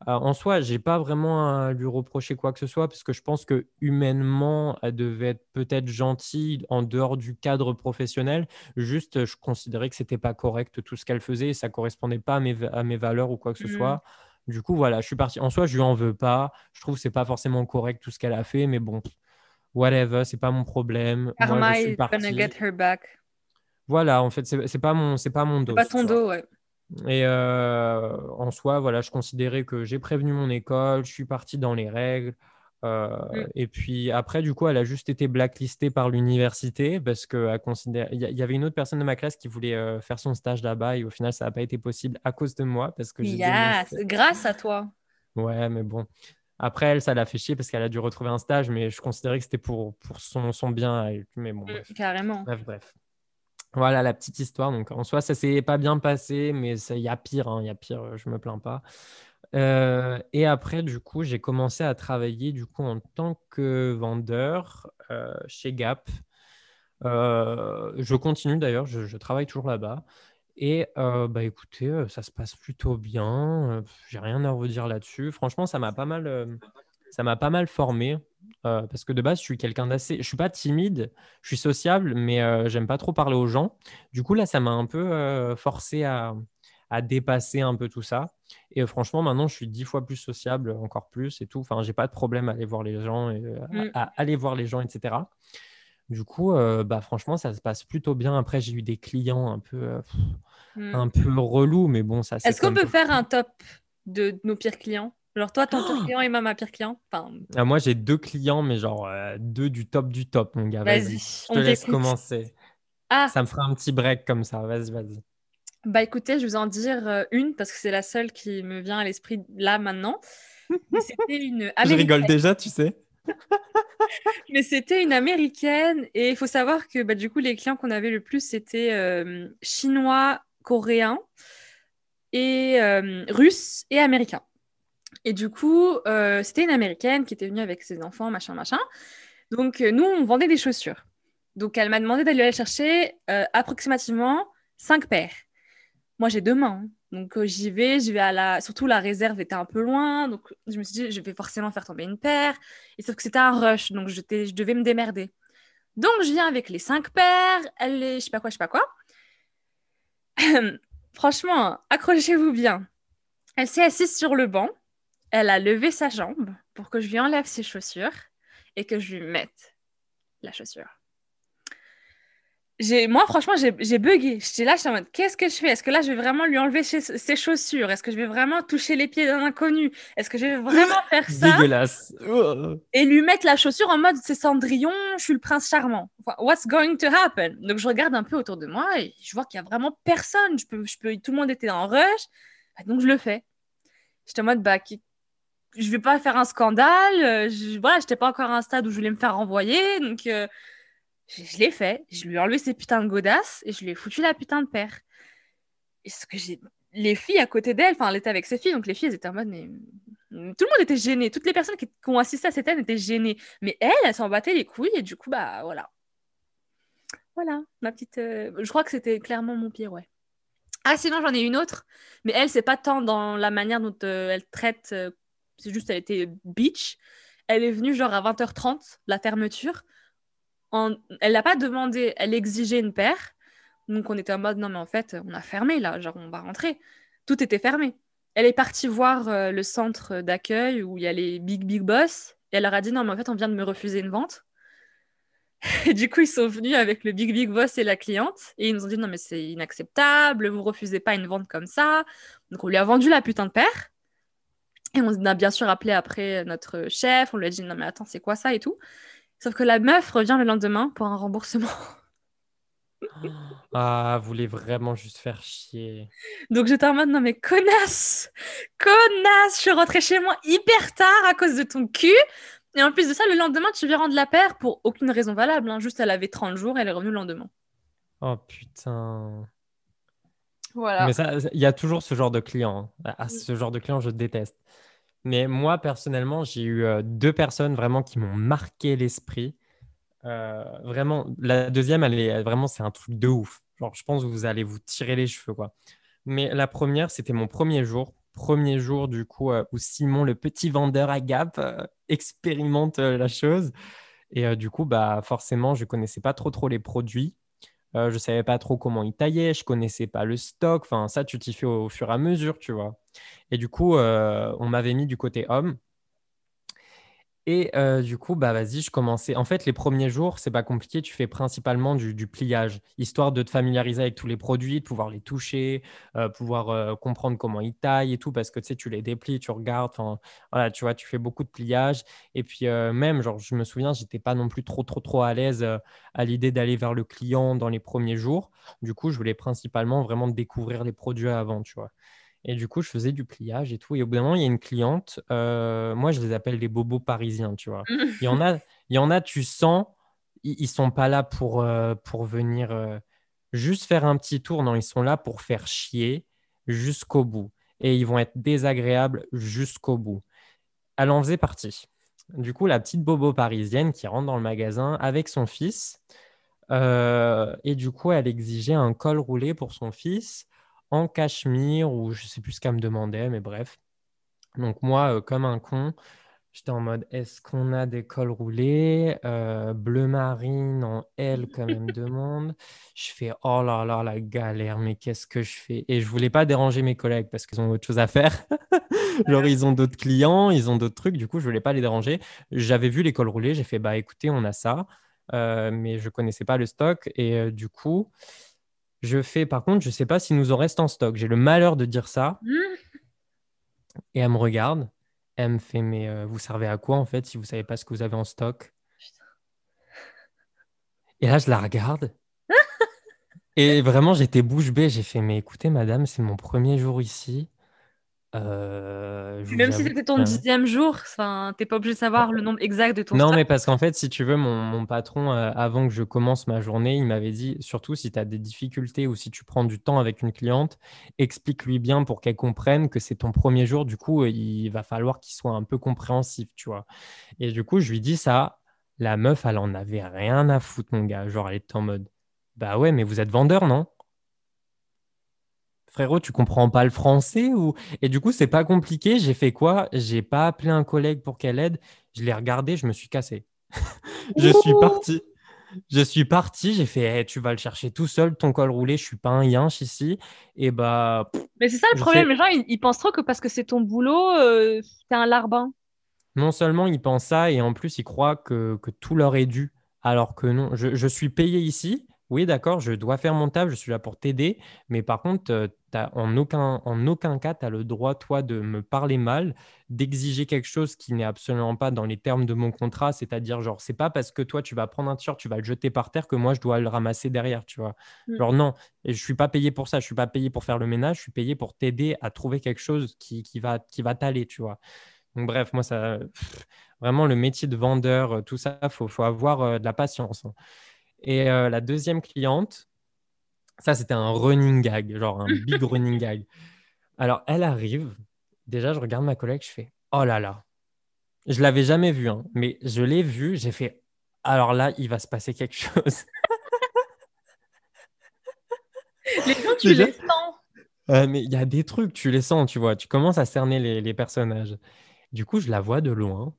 Euh, en soi, j'ai pas vraiment à lui reprocher quoi que ce soit parce que je pense que humainement, elle devait être peut-être gentille en dehors du cadre professionnel. Juste, je considérais que c'était pas correct tout ce qu'elle faisait et ça correspondait pas à mes, va- à mes valeurs ou quoi que ce Mhm. soit. Du coup, voilà, je suis parti. En soi, je lui en veux pas. Je trouve que c'est pas forcément correct tout ce qu'elle a fait, mais bon, whatever, c'est pas mon problème. Moi, Karma je suis is gonna parti. get her back. Voilà, en fait, c'est pas mon, c'est pas mon dos. pas ton dos, ouais. Et euh, en soi, voilà, je considérais que j'ai prévenu mon école, je suis parti dans les règles. euh, Mm. Et puis après, du coup, elle a juste été blacklistée par l'université parce que considère... il y, y avait une autre personne de ma classe qui voulait euh, faire son stage là-bas et au final, ça n'a pas été possible à cause de moi parce que dénoncé. grâce à toi. Ouais, mais bon. Après, elle, ça l'a fait chier parce qu'elle a dû retrouver un stage, mais je considérais que c'était pour, pour son, son bien. Mais bon, Mm, bref. Carrément. Bref, bref. Voilà la petite histoire. Donc, en soi, ça s'est pas bien passé, mais il y a pire. hein, Il y a pire, je me plains pas. Euh, et après, du coup, j'ai commencé à travailler du coup en tant que vendeur euh, chez Gap. Euh, je continue d'ailleurs, je, travaille toujours là-bas. Et bah écoutez, ça se passe plutôt bien. J'ai rien à redire là-dessus. Franchement, ça m'a pas mal formé. Euh, parce que de base, je suis quelqu'un d'assez. Je suis pas timide, je suis sociable, mais euh, j'aime pas trop parler aux gens. Du coup, là, ça m'a un peu euh, forcé à, à dépasser un peu tout ça. Et franchement, maintenant, je suis dix fois plus sociable, encore plus et tout. Enfin, j'ai pas de problème à aller voir les gens, et, Mm. à, à aller voir les gens, etc. Du coup, bah, franchement, ça se passe plutôt bien. Après, j'ai eu des clients un peu, pff, Mm. un peu relous, mais bon, ça Est-ce qu'on peut faire un top de nos pires clients? Genre, toi, ton pire client et moi, ma pire client? Enfin, Ah, moi, j'ai deux clients, mais genre euh, deux du top du top, mon gars. Vas-y, je te laisse commencer. ah, Ça me fera un petit break comme ça. Vas-y, vas-y. bah écoutez, je vais vous en dire euh, une parce que c'est la seule qui me vient à l'esprit là maintenant. C'était une Je rigole américaine. déjà, tu sais. Mais c'était une américaine et il faut savoir que bah, du coup les clients qu'on avait le plus c'était euh, chinois, coréens et euh, russes et américains. Et du coup euh, c'était une américaine qui était venue avec ses enfants machin machin. Donc euh, nous on vendait des chaussures. Donc elle m'a demandé d'aller aller chercher euh, approximativement cinq paires. Moi j'ai deux mains. hein. Donc j'y vais, j'y vais à la surtout la réserve était un peu loin donc je me suis dit je vais forcément faire tomber une paire. Et sauf que c'était un rush, donc je devais me démerder. Donc je viens avec les cinq paires, elle est, je sais pas quoi, je sais pas quoi. Franchement, accrochez-vous bien. Elle s'est assise sur le banc, elle a levé sa jambe pour que je lui enlève ses chaussures et que je lui mette la chaussure. J'ai, moi, franchement, j'ai, bugué. J'étais là, j'étais en mode, qu'est-ce que je fais? Est-ce que là, je vais vraiment lui enlever ses, chaussures? Est-ce que je vais vraiment toucher les pieds d'un inconnu? Est-ce que je vais vraiment faire ça? Dégueulasse. Et lui mettre la chaussure en mode c'est Cendrillon, je suis le prince charmant. What's going to happen? Donc je regarde un peu autour de moi et je vois qu'il y a vraiment personne. Je peux, je peux, tout le monde était en rush. Ah, Donc je le fais. J'étais en mode bah, je vais pas faire un scandale. euh, Je, voilà, j'étais pas encore à un stade où je voulais me faire renvoyer. Donc euh, je, l'ai fait. Je lui ai enlevé ses putains de godasses et je lui ai foutu la putain de paire. Et ce que j'ai. Les filles à côté d'elle, enfin, elle était avec ses filles, donc les filles, elles étaient en mode, mais. Tout le monde était gêné. Toutes les personnes qui, ont assisté à cette scène étaient gênées. Mais elle, elle s'en battait les couilles et du coup, bah voilà. Voilà, ma petite. euh, Je crois que c'était clairement mon pire, ouais. Ah, sinon, j'en ai une autre. Mais elle, c'est pas tant dans la manière dont elle traite. C'est juste, elle était bitch. Elle est venue genre à 20h30, la fermeture. Elle n'a pas demandé, elle exigeait une paire. Donc on était en mode, non mais en fait, on a fermé là, genre on va rentrer. Tout était fermé. Elle est partie voir euh, le centre d'accueil où il y a les big big boss. Et elle leur a dit, non mais en fait, on vient de me refuser une vente. Et du coup, ils sont venus avec le big big boss et la cliente. Et ils nous ont dit, non mais c'est inacceptable, vous refusez pas une vente comme ça. Donc on lui a vendu la putain de paire. Et on a bien sûr appelé après notre chef, on lui a dit non mais attends c'est quoi ça et tout. Sauf que la meuf revient le lendemain pour un remboursement. Ah, voulez vraiment juste faire chier. Donc j'étais en mode non mais connasse, connasse, je suis rentrée chez moi hyper tard à cause de ton cul. Et en plus de ça, le lendemain, tu viens rendre la paire pour aucune raison valable. hein. Juste, elle avait 30 jours, elle est revenue le lendemain. Oh putain. Voilà. Mais ça, il y a toujours ce genre de client. hein. Ah, ce genre de client, je déteste. Mais moi, personnellement, j'ai eu euh, deux personnes vraiment qui m'ont marqué l'esprit. Euh, vraiment, la deuxième, elle est vraiment, c'est un truc de ouf. Genre, je pense que vous allez vous tirer les cheveux, quoi. Mais la première, c'était mon premier jour. Premier jour, du coup, euh, où Simon, le petit vendeur à Gap, euh, expérimente la chose. Et du coup, bah, forcément, je connaissais pas trop, trop les produits. Euh, je savais pas trop comment ils taillaient, je connaissais pas le stock. Enfin, ça, tu t'y fais au, au fur et à mesure, tu vois. Et du coup, euh, on m'avait mis du côté homme. Et du coup, bah vas-y, je commençais. En fait, les premiers jours, c'est pas compliqué. Tu fais principalement du, pliage, histoire de te familiariser avec tous les produits, de pouvoir les toucher, euh, pouvoir comprendre comment ils taillent et tout, parce que tu sais, tu les déplies, tu regardes. Voilà, tu vois, tu fais beaucoup de pliage. Et puis même, genre, je me souviens, j'étais pas non plus trop, trop, trop à l'aise à l'idée d'aller vers le client dans les premiers jours. Du coup, je voulais principalement vraiment découvrir les produits avant, tu vois. Et du coup, je faisais du pliage et tout. Et au bout d'un moment, il y a une cliente. euh, moi, je les appelle les bobos parisiens, tu vois. Il y en a, il y en a tu sens, ils, ils sont pas là pour, euh, pour venir euh, juste faire un petit tour. Non, ils sont là pour faire chier jusqu'au bout. Et ils vont être désagréables jusqu'au bout. Elle en faisait partie. Du coup, la petite bobo parisienne qui rentre dans le magasin avec son fils. et du coup, elle exigeait un col roulé pour son fils en cachemire ou je sais plus ce qu'elle me demandait, mais bref. Donc moi, euh, comme un con, j'étais en mode, est-ce qu'on a des cols roulés? Euh, bleu marine en L comme elle me demande. Je fais, oh là là, la galère, mais qu'est-ce que je fais? Et je voulais pas déranger mes collègues parce qu'ils ont autre chose à faire. Genre, ils ont d'autres clients, ils ont d'autres trucs, du coup, je voulais pas les déranger. J'avais vu les cols roulés, j'ai fait, bah écoutez, on a ça, Euh, mais je connaissais pas le stock et du coup... Je fais, par contre, je sais pas s'il nous en reste en stock. J'ai le malheur de dire ça. Mmh. Et elle me regarde Elle me fait, mais euh, vous servez à quoi en fait si vous savez pas ce que vous avez en stock? Et là, je la regarde. Et vraiment, j'étais bouche bée. J'ai fait, mais écoutez, madame, c'est mon premier jour ici. Euh, même si c'était ton dixième jour, t'es pas obligé de savoir le nombre exact de ton Non, mais parce qu'en fait, si tu veux, mon, patron, euh, avant que je commence ma journée, il m'avait dit, surtout si tu as des difficultés ou si tu prends du temps avec une cliente, explique-lui bien pour qu'elle comprenne que c'est ton premier jour. Du coup, il va falloir qu'il soit un peu compréhensif, tu vois. Et du coup, je lui dis ça. La meuf, elle en avait rien à foutre, mon gars. Genre, elle était en mode, bah ouais, mais vous êtes vendeur, non? Frérot, tu comprends pas le français ou Et du coup, c'est pas compliqué. J'ai fait quoi? J'ai pas appelé un collègue pour qu'elle aide. Je l'ai regardé, je me suis cassé. je suis parti. Je suis parti, j'ai fait eh, tu vas le chercher tout seul, ton col roulé, je suis pas un yinche ici. Et bah. Mais c'est ça le problème, les gens ils, pensent trop que parce que c'est ton boulot, euh, t'es un larbin. Non seulement ils pensent ça, et en plus ils croient que, tout leur est dû. Alors que non, je, je suis payé ici, oui, d'accord, je dois faire mon taf, je suis là pour t'aider, mais par contre, euh, en, aucun, en aucun cas, tu as le droit, toi, de me parler mal, d'exiger quelque chose qui n'est absolument pas dans les termes de mon contrat, c'est-à-dire, genre, c'est pas parce que toi, tu vas prendre un t-shirt, tu vas le jeter par terre que moi, je dois le ramasser derrière, tu vois. Mm. Genre, non, et je suis pas payé pour ça, je suis pas payé pour faire le ménage, je suis payé pour t'aider à trouver quelque chose qui, va, qui va t'aller, tu vois. Donc, bref, moi, ça, vraiment, le métier de vendeur, euh, tout ça, il faut, faut, avoir euh, de la patience. Hein. Et euh, la deuxième cliente, ça, c'était un running gag, genre un big running gag. Alors, elle arrive. Déjà, je regarde ma collègue, je fais Oh là là. Je l'avais jamais vue, hein, mais je l'ai vue. J'ai fait Alors là, il va se passer quelque chose. les gens, tu les sens. mais il y a des trucs, tu les sens, tu vois. Tu commences à cerner les, les personnages. Du coup, je la vois de loin.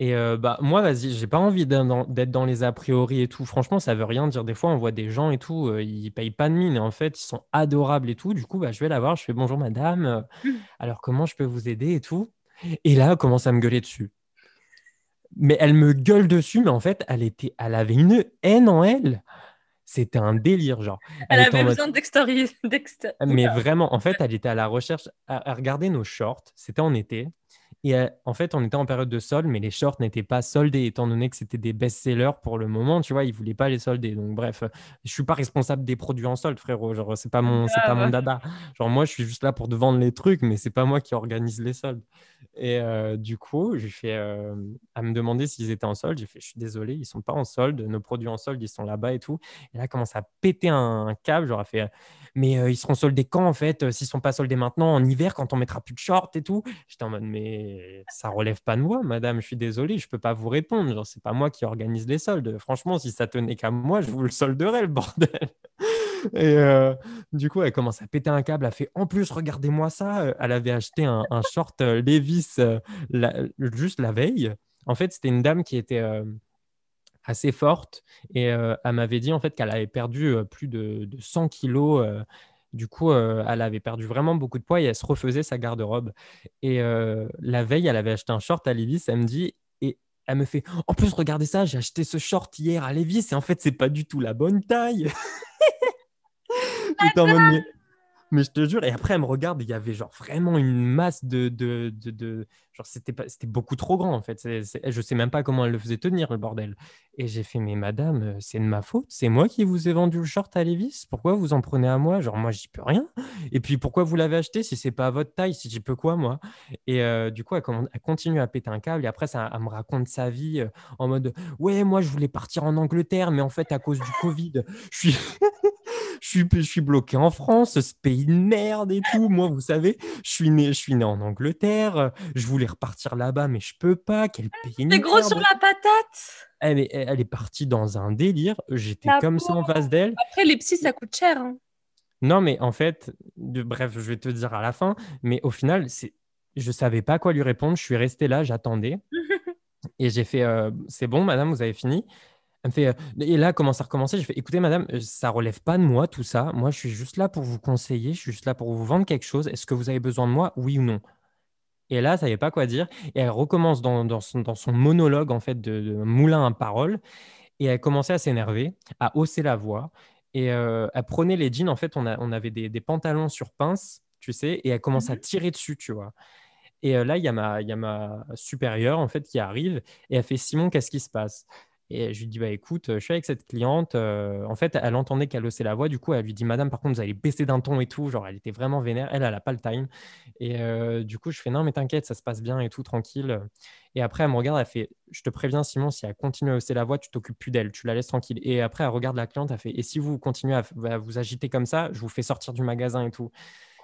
Et euh, bah, moi, vas-y, j'ai pas envie d'être dans, les a priori et tout. Franchement, ça veut rien dire. Des fois, on voit des gens et tout, euh, ils payent pas de mine et en fait, ils sont adorables et tout. Du coup, bah, je vais la voir, je fais bonjour madame, mmh. alors comment je peux vous aider et tout? Et là, elle commence à me gueuler dessus. Mais elle me gueule dessus, mais en fait, elle, était, elle avait une haine en elle. C'était un délire, genre. Elle, avait besoin d'extérieur. Mais vraiment, en fait, elle était à la recherche, à regarder nos shorts. C'était en été. Et euh, en fait, on était en période de solde, mais les shorts n'étaient pas soldés, étant donné que c'était des best-sellers pour le moment. Tu vois, ils voulaient pas les solder. Donc, bref, je suis pas responsable des produits en solde, frérot. Genre, c'est pas mon, c'est pas mon dada. Genre, moi, je suis juste là pour te vendre les trucs, mais c'est pas moi qui organise les soldes. Et euh, du coup, j'ai fait euh, à me demander s'ils étaient en solde. J'ai fait, je suis désolé, ils sont pas en solde. Nos produits en solde, ils sont là-bas et tout. Et là, commence à péter un, câble. Genre, fait, mais ils seront soldés quand en fait? S'ils sont pas soldés maintenant, en hiver, quand on mettra plus de shorts et tout. J'étais en mode, mais ça relève pas de moi, madame. Je suis désolé, je peux pas vous répondre. Genre, c'est pas moi qui organise les soldes. Franchement, si ça tenait qu'à moi, je vous le solderais, le bordel. Et euh, du coup, elle commence à péter un câble. Elle fait En plus, regardez-moi ça. Elle avait acheté un, short euh, Levis euh, juste la veille. En fait, c'était une dame qui était assez forte et elle m'avait dit en fait qu'elle avait perdu plus de, 100 kilos. Du coup, elle avait perdu vraiment beaucoup de poids et elle se refaisait sa garde-robe. Et la veille, elle avait acheté un short à Levis. Elle me dit et elle me fait En plus, regardez ça, j'ai acheté ce short hier à Levis et en fait, c'est pas du tout la bonne taille. mais, je te jure, et après, elle me regarde, il y avait genre vraiment une masse de. de, de, genre, c'était, c'était beaucoup trop grand en fait. C'est, je sais même pas comment elle le faisait tenir, le bordel. Et j'ai fait, mais madame, euh, c'est de ma faute. C'est moi qui vous ai vendu le short à Levis. Pourquoi vous en prenez à moi? Genre, moi, j'y peux rien. Et puis, pourquoi vous l'avez acheté si c'est pas à votre taille Si j'y peux quoi, moi? Et euh, du coup, elle, elle, continue à péter un câble. Et après, ça, elle me raconte sa vie euh, en mode Ouais, moi, je voulais partir en Angleterre, mais en fait, à cause du Covid, je suis. je suis, je suis bloqué en France, ce pays de merde et tout. Moi, vous savez, je suis né, je suis né en Angleterre. Je voulais repartir là-bas, mais je peux pas. Quel pays C'est gros sur la patate. Elle est, elle est partie dans un délire. J'étais comme ça en face d'elle. Après, les psys, ça coûte cher. Hein. Non, mais en fait, de, bref, je vais te dire à la fin. Mais au final, c'est, je savais pas quoi lui répondre. Je suis resté là, j'attendais. et j'ai fait, euh, c'est bon, madame, vous avez fini. Elle me fait, euh, et là, commence à recommencer. J'ai fait, écoutez, madame, euh, ça relève pas de moi, tout ça. Moi, je suis juste là pour vous conseiller. Je suis juste là pour vous vendre quelque chose. Est-ce que vous avez besoin de moi, oui ou non? Et là, ça savait pas quoi dire. Et elle recommence dans, dans, son, dans son, monologue, en fait, de, moulin à parole. Et elle commençait à s'énerver, à hausser la voix. Et euh, elle prenait les jeans. En fait, on, a, on avait des, des, pantalons sur pince, tu sais, et elle commence à mmh tirer dessus, tu vois. Et là, il y, y a ma supérieure, en fait, qui arrive et elle fait Simon, qu'est-ce qui se passe? Et je lui dis, bah écoute, je suis avec cette cliente. en fait, elle entendait qu'elle haussait la voix. Du coup, elle lui dit, madame, par contre, vous allez baisser d'un ton et tout. Genre, elle était vraiment vénère. Elle, elle n'a pas le time. Et du coup, je fais, non, mais t'inquiète, ça se passe bien et tout, tranquille. Et après, elle me regarde, elle fait, je te préviens, Simon, si elle continue à hausser la voix, tu t'occupes plus d'elle, tu la laisses tranquille. Et après, elle regarde la cliente, elle fait, et si vous continuez à, vous agiter comme ça, je vous fais sortir du magasin et tout.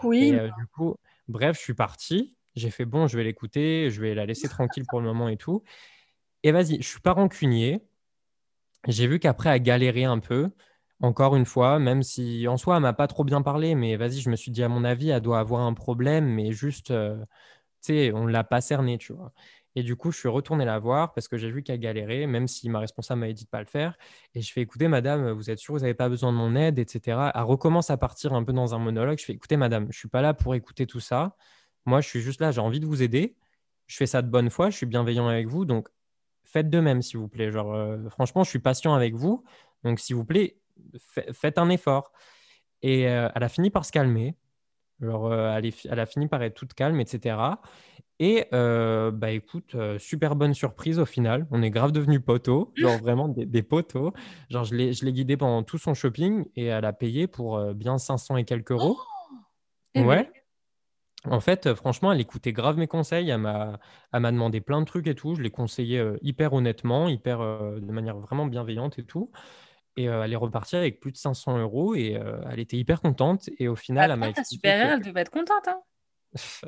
Oui. Et du coup, bref, je suis parti. J'ai fait, bon, je vais l'écouter, je vais la laisser tranquille pour le moment et tout. Et vas-y, je suis pas rancunier j'ai vu qu'après, elle galérait un peu, encore une fois, même si en soi, elle m'a pas trop bien parlé, mais vas-y, je me suis dit, à mon avis, elle doit avoir un problème, mais juste, euh, tu sais, on l'a pas cerné, tu vois. Et du coup, je suis retourné la voir parce que j'ai vu qu'elle galérait, même si ma responsable m'avait dit de pas le faire. Et je fais écoutez, madame, vous êtes sûre, vous n'avez pas besoin de mon aide, etc. Elle recommence à partir un peu dans un monologue. Je fais écoutez, madame, je suis pas là pour écouter tout ça. Moi, je suis juste là, j'ai envie de vous aider. Je fais ça de bonne foi, je suis bienveillant avec vous. Donc, faites de même, s'il vous plaît. Genre, euh, franchement, je suis patient avec vous. Donc, s'il vous plaît, faites un effort. Et euh, elle a fini par se calmer. Genre, euh, elle, a fini par être toute calme, etc. Et bah écoute, super bonne surprise au final. On est grave devenus poteaux, genre vraiment des, poteaux. Genre, je l'ai guidée pendant tout son shopping et elle a payé pour bien 500 et quelques euros. Oh ouais. En fait, euh, franchement, elle écoutait grave mes conseils. Elle m'a, demandé plein de trucs et tout. Je l'ai conseillé euh, hyper honnêtement, hyper, euh, de manière vraiment bienveillante et tout. Et elle est repartie avec plus de 500 euros et elle était hyper contente. Et au final, elle m'a supérieure, elle devait être contente. Hein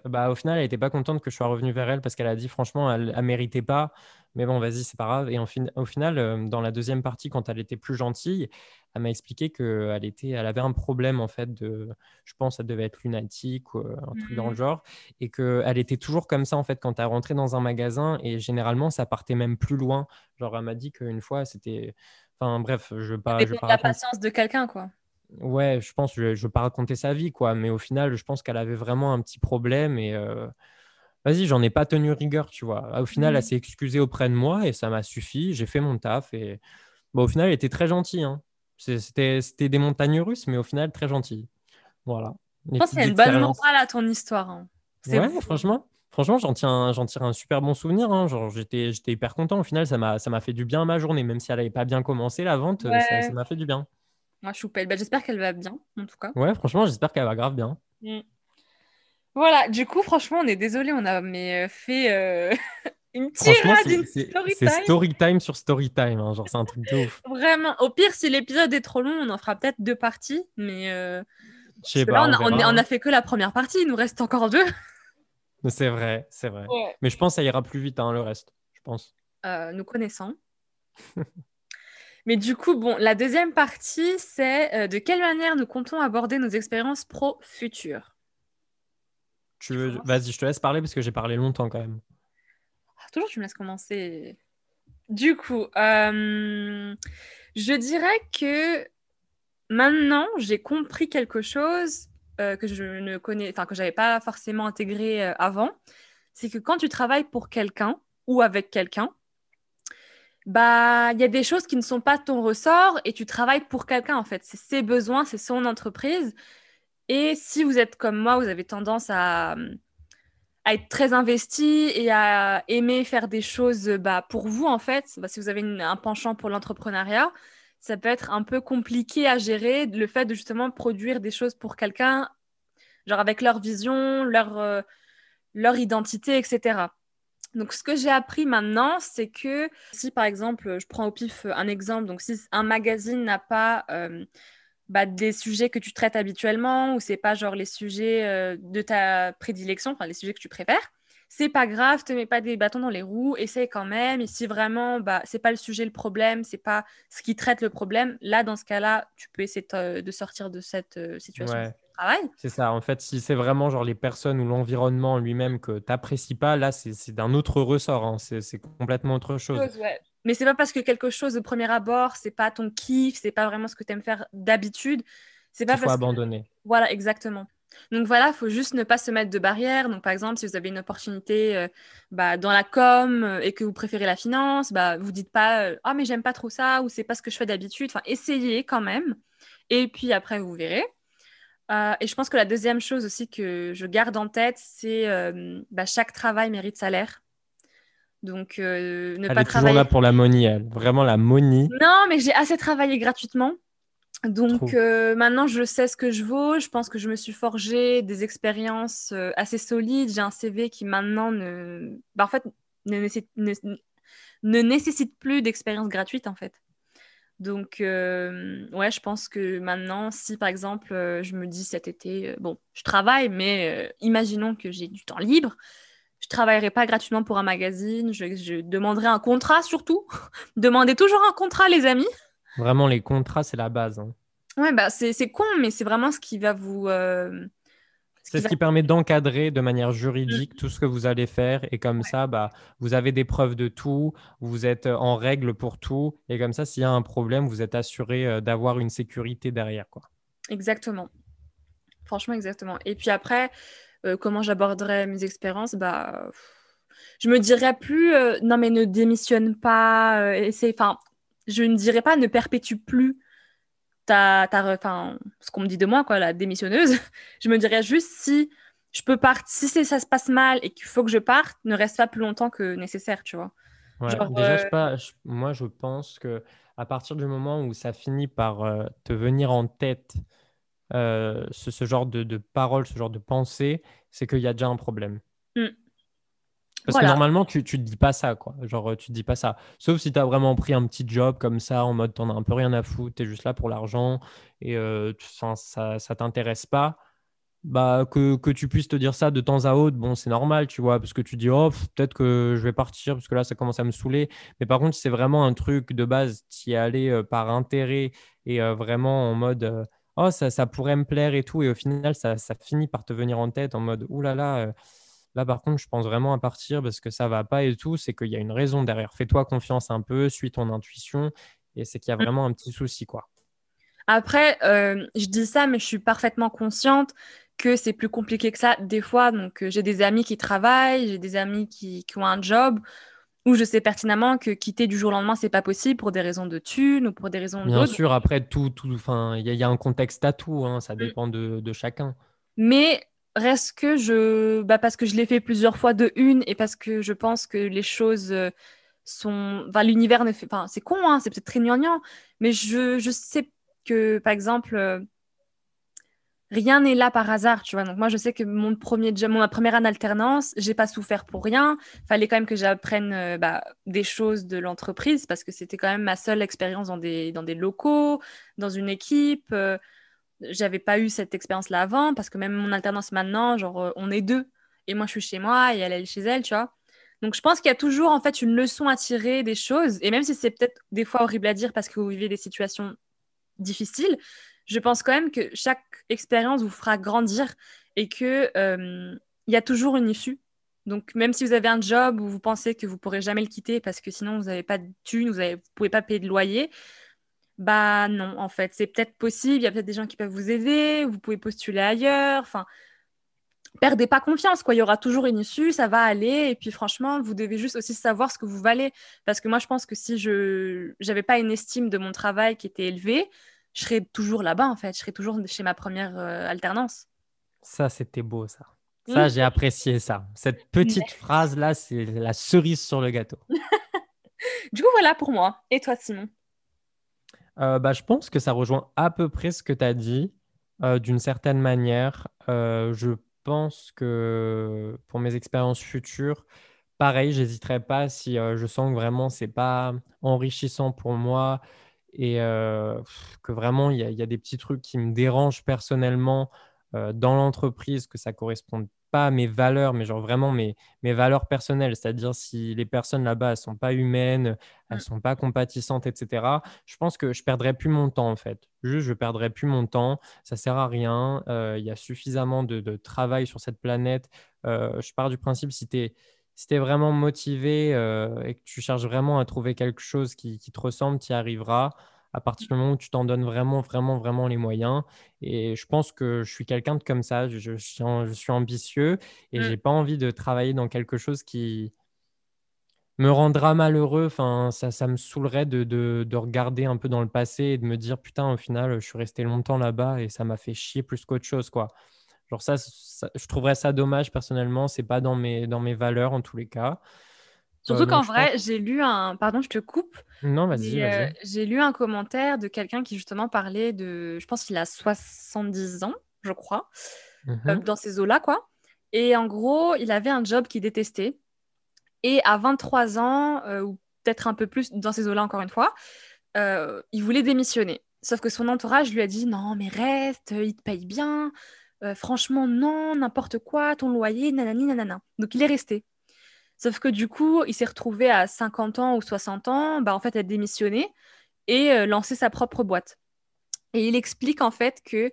bah, au final, elle n'était pas contente que je sois revenu vers elle parce qu'elle a dit franchement, elle ne méritait pas. Mais bon, vas-y, c'est pas grave. Et au final, dans la deuxième partie, quand elle était plus gentille, elle m'a expliqué qu'elle était, elle avait un problème en fait de, je pense, elle devait être lunatique ou un truc dans le mmh. genre, et qu'elle était toujours comme ça en fait quand elle rentrait dans un magasin et généralement ça partait même plus loin. Genre elle m'a dit qu'une fois c'était, enfin bref, je pas, je pas la patience de quelqu'un quoi. Ouais, je pense, je, je veux pas raconter sa vie quoi, mais au final, je pense qu'elle avait vraiment un petit problème et euh, vas-y, j'en ai pas tenu rigueur, tu vois. Au final, elle mmh. s'est excusée auprès de moi et ça m'a suffi. J'ai fait mon taf et bon, au final, elle était très gentille. Hein. C'était des montagnes russes, mais au final, très gentil. Voilà. Je pense qu'il y a une bonne morale à ton histoire. Hein. Ouais, franchement. Franchement, j'en tire un super bon souvenir. Hein. J'étais, hyper content. Au final, ça m'a, fait du bien à ma journée, même si elle n'avait pas bien commencé la vente, ça, m'a fait du bien. Moi, choupelle. Bah, j'espère qu'elle va bien, en tout cas. Ouais, franchement, j'espère qu'elle va grave bien. Mm. Voilà. Du coup, franchement, on est désolé, on a mais euh, fait euh, Une tirade, une story time. C'est story time sur story time, hein, genre c'est un truc de ouf. Vraiment. Au pire, si l'épisode est trop long, on en fera peut-être deux parties, mais euh... sais pas, on, on, a fait que la première partie, il nous reste encore deux. C'est vrai, c'est vrai. Mais je pense que ça ira plus vite, hein, le reste, je pense. Euh, nous connaissons. mais du coup, bon, la deuxième partie, c'est euh, de quelle manière nous comptons aborder nos expériences pro futures. Tu veux... Vas-y, je te laisse parler parce que j'ai parlé longtemps quand même toujours, tu me laisses commencer. Du coup, euh, je dirais que maintenant, j'ai compris quelque chose euh, que je ne connais, enfin que j'avais pas forcément intégré euh, avant. C'est que quand tu travailles pour quelqu'un ou avec quelqu'un, bah il y a des choses qui ne sont pas ton ressort et tu travailles pour quelqu'un en fait. C'est ses besoins, c'est son entreprise. Et si vous êtes comme moi, vous avez tendance à être très investi et à aimer faire des choses bah, pour vous, en fait. Bah, si vous avez un penchant pour l'entrepreneuriat, ça peut être un peu compliqué à gérer le fait de justement produire des choses pour quelqu'un, genre avec leur vision, leur, euh, leur identité, etc. Donc, ce que j'ai appris maintenant, c'est que si, par exemple, je prends au pif un exemple, donc si un magazine n'a pas euh, bah, des sujets que tu traites habituellement ou c'est pas genre les sujets euh, de ta prédilection, enfin les sujets que tu préfères, c'est pas grave, te mets pas des bâtons dans les roues, essaye quand même. Et si vraiment, bah, c'est pas le sujet le problème, c'est pas ce qui traite le problème, là, dans ce cas-là, tu peux essayer de sortir de cette euh, situation de travail. C'est ça. En fait, si c'est vraiment genre les personnes ou l'environnement lui-même que tu n'apprécies pas, là, c'est d'un autre ressort. Hein. C'est complètement autre chose. Mais c'est pas parce que quelque chose de premier abord, c'est pas ton kiff, c'est pas vraiment ce que tu aimes faire d'habitude. C'est pas Il faut abandonner. Voilà, exactement. Donc voilà, il faut juste ne pas se mettre de barrières. Donc par exemple, si vous avez une opportunité euh, bah, dans la com euh, et que vous préférez la finance, bah, vous dites pas euh, ah mais j'aime pas trop ça ou c'est pas ce que je fais d'habitude. Enfin, essayez quand même. Et puis après, vous verrez. Euh, et je pense que la deuxième chose aussi que je garde en tête, c'est bah, chaque travail mérite salaire. Donc, euh, ne elle pas est toujours là pour la money, elle. Vraiment la money. Non, mais j'ai assez travaillé gratuitement. Donc maintenant, je sais ce que je vaux. Je pense que je me suis forgé des expériences assez solides. J'ai un CV qui maintenant ne, bah, en fait, ne, nécessite, ne nécessite plus d'expérience gratuite en fait. Donc, euh, ouais, je pense que maintenant, si par exemple, euh, je me dis cet été, euh, bon, je travaille, mais imaginons que j'ai du temps libre, je travaillerai pas gratuitement pour un magazine, je, demanderai un contrat surtout. Demandez toujours un contrat, les amis. Vraiment, les contrats, c'est la base. Hein. Ouais, bah, c'est con, mais c'est vraiment ce qui va vous c'est ce qui permet d'encadrer de manière juridique tout ce que vous allez faire. Et comme ça, bah, vous avez des preuves de tout, vous êtes euh, en règle pour tout. Et comme ça, s'il y a un problème, vous êtes assuré euh, d'avoir une sécurité derrière. Quoi. Exactement. Franchement, exactement. Et puis après, euh, comment j'aborderais mes expériences bah, Je me dirais plus, non mais ne démissionne pas. enfin, je ne dirais pas ne perpétue plus ta, enfin, ce qu'on me dit de moi, quoi, la démissionneuse, je me dirais juste si je peux partir, si ça se passe mal et qu'il faut que je parte, ne reste pas plus longtemps que nécessaire, tu vois. déjà, je euh, pas, moi, je pense que à partir du moment où ça finit par euh, te venir en tête euh, ce, genre de, de paroles, ce genre de pensée, c'est qu'il y a déjà un problème. Mmh. Parce que normalement, tu ne te dis pas ça, quoi. Genre, tu te dis pas ça. Sauf si tu as vraiment pris un petit job comme ça, en mode, tu as un peu rien à foutre, tu es juste là pour l'argent et euh, ça ne t'intéresse pas. Bah, que, que, tu puisses te dire ça de temps à autre, bon, c'est normal, tu vois, parce que tu dis, oh, peut-être que je vais partir, parce que là, ça commence à me saouler. Mais par contre, c'est vraiment un truc de base, tu y allais euh, par intérêt et euh, vraiment en mode, oh, ça, ça, pourrait me plaire et tout. Et au final, ça, ça finit par te venir en tête en mode, oulala. Là là, Là, par contre, je pense vraiment à partir parce que ça va pas et tout. C'est qu'il y a une raison derrière. Fais-toi confiance un peu, suis ton intuition. Et c'est qu'il y a mmh. vraiment un petit souci, quoi. Après, euh, je dis ça, mais je suis parfaitement consciente que c'est plus compliqué que ça des fois. Donc, euh, j'ai des amis qui travaillent, j'ai des amis qui, ont un job où je sais pertinemment que quitter du jour au lendemain, c'est pas possible pour des raisons de thunes ou pour des raisons Bien sûr, après, tout, tout, il y, a un contexte à tout, hein, ça mmh. dépend de, de chacun. Mais reste que je bah parce que je l'ai fait plusieurs fois de une et parce que je pense que les choses euh, sont enfin l'univers ne fait enfin c'est con hein, c'est peut-être très gnangnan mais je, je sais que par exemple euh, rien n'est là par hasard tu vois donc moi je sais que mon premier job ma première année alternance j'ai pas souffert pour rien fallait quand même que j'apprenne euh, bah, des choses de l'entreprise parce que c'était quand même ma seule expérience dans des locaux dans une équipe j'avais pas eu cette expérience-là avant parce que même mon alternance maintenant, genre, euh, on est deux. Et moi, je suis chez moi et elle, est chez elle, tu vois. Donc, je pense qu'il y a toujours, en fait, une leçon à tirer des choses. Et même si c'est peut-être des fois horrible à dire parce que vous vivez des situations difficiles, je pense quand même que chaque expérience vous fera grandir et que euh, il y a toujours une issue. Donc, même si vous avez un job où vous pensez que vous pourrez jamais le quitter parce que sinon vous n'avez pas de thunes, vous ne pouvez pas payer de loyer, bah non, en fait, c'est peut-être possible, il y a peut-être des gens qui peuvent vous aider, vous pouvez postuler ailleurs, enfin, perdez pas confiance, quoi, il y aura toujours une issue, ça va aller, et puis franchement, vous devez juste aussi savoir ce que vous valez, parce que moi, je pense que si je n'avais pas une estime de mon travail qui était élevée, je serais toujours là-bas, en fait, je serais toujours chez ma première euh, alternance. Ça, c'était beau, ça. Ça, j'ai apprécié ça. Cette petite phrase-là, c'est la cerise sur le gâteau. du coup, voilà pour moi. Et toi, Simon? Euh, bah, je pense que ça rejoint à peu près ce que tu as dit, euh, d'une certaine manière. Je pense que pour mes expériences futures, pareil, j'hésiterai pas si je sens que vraiment c'est pas enrichissant pour moi et que vraiment il y, y, a des petits trucs qui me dérangent personnellement dans l'entreprise, que ça correspond pas mes valeurs, mais genre vraiment mes, mes valeurs personnelles. C'est-à-dire si les personnes là-bas, elles sont pas humaines, elles mmh. sont pas compatissantes, etc., je pense que je perdrais plus mon temps en fait. Juste, je perdrais plus mon temps. Ça sert à rien. Euh, il y a suffisamment de, de, travail sur cette planète. Euh, je pars du principe, si tu es si tu es vraiment motivé euh, et que tu cherches vraiment à trouver quelque chose qui, qui te ressemble, tu y arriveras à partir du moment où tu t'en donnes vraiment, vraiment, vraiment les moyens. Et je pense que je suis quelqu'un de comme ça. Je, je, suis ambitieux et je mmh. j'ai pas envie de travailler dans quelque chose qui, me rendra malheureux. Enfin, ça, ça me saoulerait de, de, de, regarder un peu dans le passé et de me dire putain, au final, je suis resté longtemps là-bas et ça m'a fait chier plus qu'autre chose, quoi. Genre ça, je trouverais ça dommage personnellement. C'est pas dans mes, dans mes valeurs en tous les cas. Surtout euh, qu'en vrai, j'ai lu un. Pardon, je te coupe. Non, vas-y. Euh, j'ai lu un commentaire de quelqu'un qui justement parlait de. Je pense qu'il a 70 ans, je crois, euh, mhm. dans ces eaux-là, quoi. Et en gros, il avait un job qu'il détestait. Et à 23 ans, ou peut-être un peu plus dans ces eaux-là, encore une fois, il voulait démissionner. Sauf que son entourage lui a dit Non, mais reste, il te paye bien. Franchement, non, n'importe quoi, ton loyer, nanani, nanana. Donc il est resté. Sauf que du coup, il s'est retrouvé à 50 ans ou 60 ans, bah, en fait, à démissionner et euh, lancer sa propre boîte. Et il explique en fait que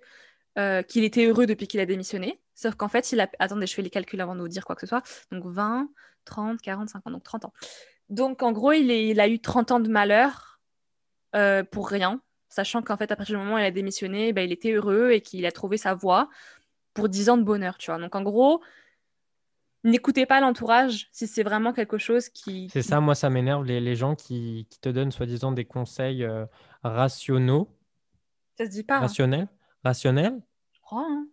euh, qu'il était heureux depuis qu'il a démissionné. Sauf qu'en fait, il a... Attendez, je fais les calculs avant de vous dire quoi que ce soit. Donc 20, 30, 40, 50, donc 30 ans. Donc en gros, il, il a eu 30 ans de malheur euh, pour rien, sachant qu'en fait, à partir du moment où il a démissionné, bah, il était heureux et qu'il a trouvé sa voie pour 10 ans de bonheur, tu vois. Donc en gros, n'écoutez pas l'entourage si c'est vraiment quelque chose qui. C'est ça, moi, ça m'énerve, les, les, gens qui, qui te donnent soi-disant des conseils euh, rationaux. Ça se dit pas. Hein. Rationnel Rationnel Je crois. Hein.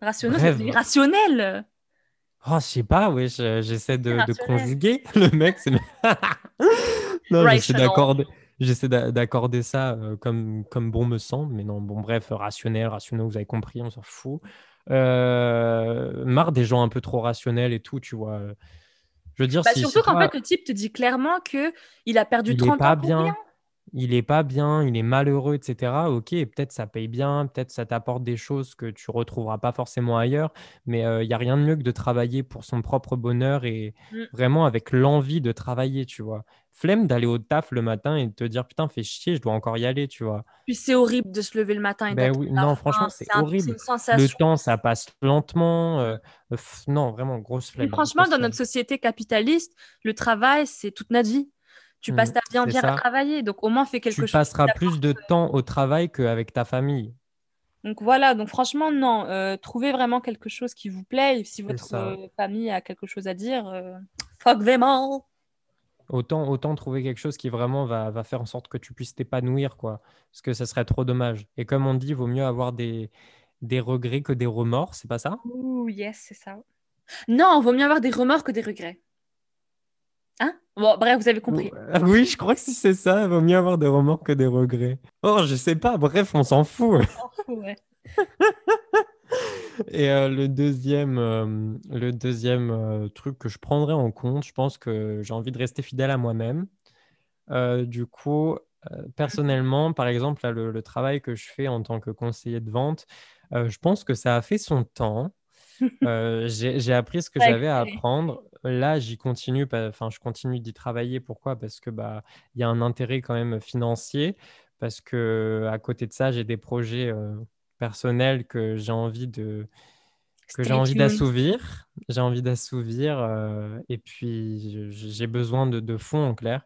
Rationnel, c'est irrationnel. Oh, je sais pas, oui, j'essaie de, de, conjuguer. Le mec, c'est. non, j'essaie d'accorder. J'essaie d'accorder ça euh, comme, comme bon me semble, mais non, bon, bref, rationnel, rationnel, vous avez compris, on s'en fout. Euh, marre des gens un peu trop rationnels et tout, tu vois. Je veux dire, bah, surtout qu'en fait, le type te dit clairement que il a perdu 30 pas ans bien. Il est pas bien, il est malheureux, etc. Ok, peut-être ça paye bien, peut-être ça t'apporte des choses que tu retrouveras pas forcément ailleurs, mais il euh, y a rien de mieux que de travailler pour son propre bonheur et mm. vraiment avec l'envie de travailler, tu vois flemme d'aller au taf le matin et de te dire putain, fais chier, je dois encore y aller, tu vois. Puis c'est horrible de se lever le matin et ben oui, Non, franchement, c'est horrible. Le temps, ça passe lentement. Euh, non, vraiment, grosse flemme. franchement, dans notre société capitaliste, le travail, c'est toute notre vie. Tu passes mmh, ta vie entière à travailler, donc au moins fais quelque chose. Tu passeras plus de temps au travail qu'avec ta famille. Donc voilà, donc franchement, non, euh, trouvez vraiment quelque chose qui vous plaît. si votre famille a quelque chose à dire, euh, fuck them all. Autant, autant trouver quelque chose qui vraiment va, va faire en sorte que tu puisses t'épanouir, quoi. Parce que ça serait trop dommage. Et comme on dit, il vaut mieux avoir des, des regrets que des remords, c'est pas ça? Ouh, yes, c'est ça. Non, il vaut mieux avoir des remords que des regrets. Hein? Bon, bref, vous avez compris. Oui, je crois que si c'est ça, il vaut mieux avoir des remords que des regrets. Oh, je sais pas, bref, on s'en fout. On s'en fout, ouais. Et euh, le deuxième, euh, le deuxième euh, truc que je prendrais en compte, je pense que j'ai envie de rester fidèle à moi-même. du coup, personnellement, par exemple, le, travail que je fais en tant que conseiller de vente, je pense que ça a fait son temps. j'ai appris ce que j'avais à apprendre. Là, j'y continue, enfin, je continue d'y travailler. Pourquoi? Parce que bah, il y a un intérêt quand même financier. Parce que à côté de ça, j'ai des projets personnel que j'ai envie de que j'ai envie d'assouvir. J'ai envie d'assouvir euh, et puis j'ai besoin de, de, fonds en clair.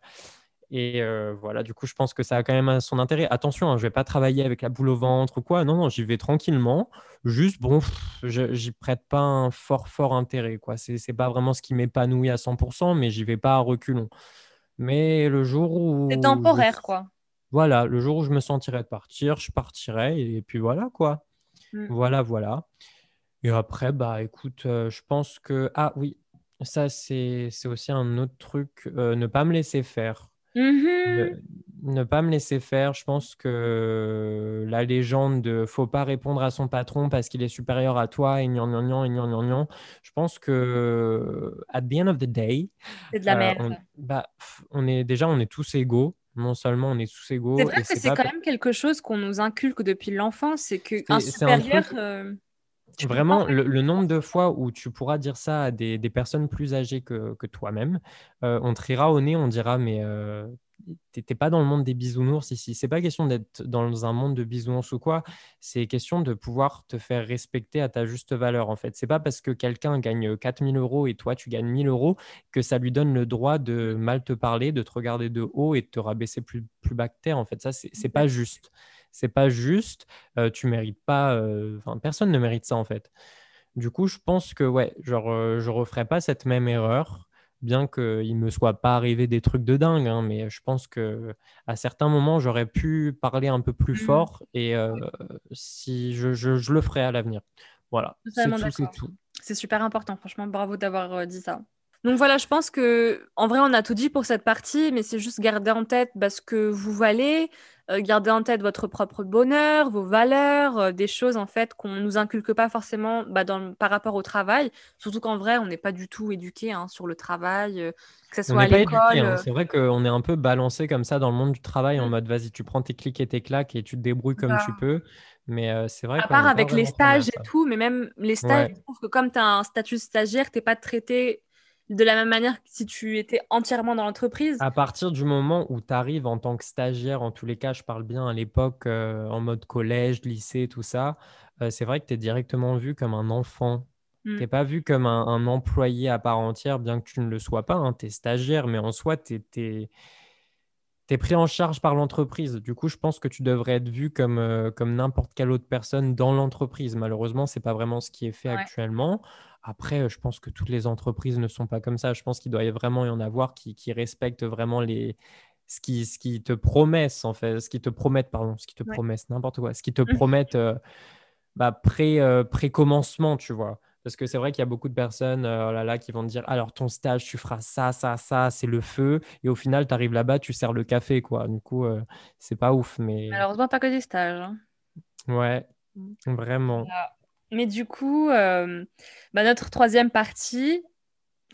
Et euh, voilà, du coup, je pense que ça a quand même son intérêt. Attention, hein, je ne vais pas travailler avec la boule au ventre ou quoi. Non, non, j'y vais tranquillement. Juste, bon, j'y prête pas un fort, fort intérêt. Ce n'est pas vraiment ce qui m'épanouit à 100%, mais j'y vais pas à reculons. Mais le jour où. C'est temporaire, quoi. Voilà, le jour où je me sentirais de partir, je partirai et puis voilà quoi. Mm. Voilà, voilà. Et après, bah écoute, euh, je pense que. Ah oui, ça c'est aussi un autre truc, euh, ne pas me laisser faire. Mm-hmm. Ne, pas me laisser faire. Je pense que la légende de faut pas répondre à son patron parce qu'il est supérieur à toi et gnan gnan gnan Je pense que at the end of the day, c'est de la euh, merde. On, bah, on est déjà on est tous égaux non seulement on est sous égaux. C'est vrai que c'est quand même quelque chose qu'on nous inculque depuis l'enfance, c'est qu'un supérieur. Euh, vraiment, le, nombre de fois où tu pourras dire ça à des, personnes plus âgées que, toi-même, euh, on te rira au nez, on dira mais euh, t'es pas dans le monde des bisounours ici. C'est pas question d'être dans un monde de bisounours ou quoi. C'est question de pouvoir te faire respecter à ta juste valeur, en fait. C'est pas parce que quelqu'un gagne 4000 euros et toi, tu gagnes 1000 euros que ça lui donne le droit de mal te parler, de te regarder de haut et de te rabaisser plus, plus bas que terre, en fait. Ça, c'est pas juste. C'est pas juste. Euh, tu mérites pas. Enfin, personne ne mérite ça, en fait. Du coup, je pense que, ouais, genre, je referai pas cette même erreur bien qu'il ne me soit pas arrivé des trucs de dingue, hein, mais je pense que à certains moments, j'aurais pu parler un peu plus mmh. fort et si je, je, le ferai à l'avenir. Voilà, c'est tout, c'est tout. C'est super important, franchement, bravo d'avoir dit ça. Donc voilà, je pense que en vrai, on a tout dit pour cette partie, mais c'est juste garder en tête bah, que vous valez, euh, garder en tête votre propre bonheur, vos valeurs, euh, des choses en fait qu'on nous inculque pas forcément bah, dans, par rapport au travail. Surtout qu'en vrai, on n'est pas du tout éduqué hein, sur le travail, euh, que ce soit à l'école. Hein. C'est vrai qu'on est un peu balancé comme ça dans le monde du travail en mmh. mode vas-y, tu prends tes clics et tes claques et tu te débrouilles comme tu peux. Mais c'est vrai. À part avec les stages et tout, mais même les stages, je trouve que comme tu as un statut stagiaire, tu n'es pas traité de la même manière que si tu étais entièrement dans l'entreprise. À partir du moment où tu arrives en tant que stagiaire, en tous les cas, je parle bien à l'époque euh, en mode collège, lycée, tout ça, euh, c'est vrai que tu es directement vu comme un enfant. Mm. Tu n'es pas vu comme un, employé à part entière, bien que tu ne le sois pas. Hein, tu es stagiaire, mais en soi, tu es, pris en charge par l'entreprise. Du coup, je pense que tu devrais être vu comme, euh, comme n'importe quelle autre personne dans l'entreprise. Malheureusement, ce n'est pas vraiment ce qui est fait actuellement. Après, je pense que toutes les entreprises ne sont pas comme ça. Je pense qu'il doit y vraiment y en avoir qui, respectent vraiment les, ce qui, ce qui te promettent, en fait, ce qui te promettent, pardon, ce qui te promettent, n'importe quoi, ce qui te mmh. promettent euh, bah, pré, euh, pré-commencement, tu vois. Parce que c'est vrai qu'il y a beaucoup de personnes euh, oh là, là, qui vont te dire alors ton stage, tu feras ça, ça, ça, c'est le feu. Et au final, tu arrives là-bas, tu sers le café, quoi. Du coup, c'est pas ouf. Mais... Malheureusement, pas que des stages. Hein. Ouais, mmh. vraiment. Mais du coup, euh, bah, notre troisième partie,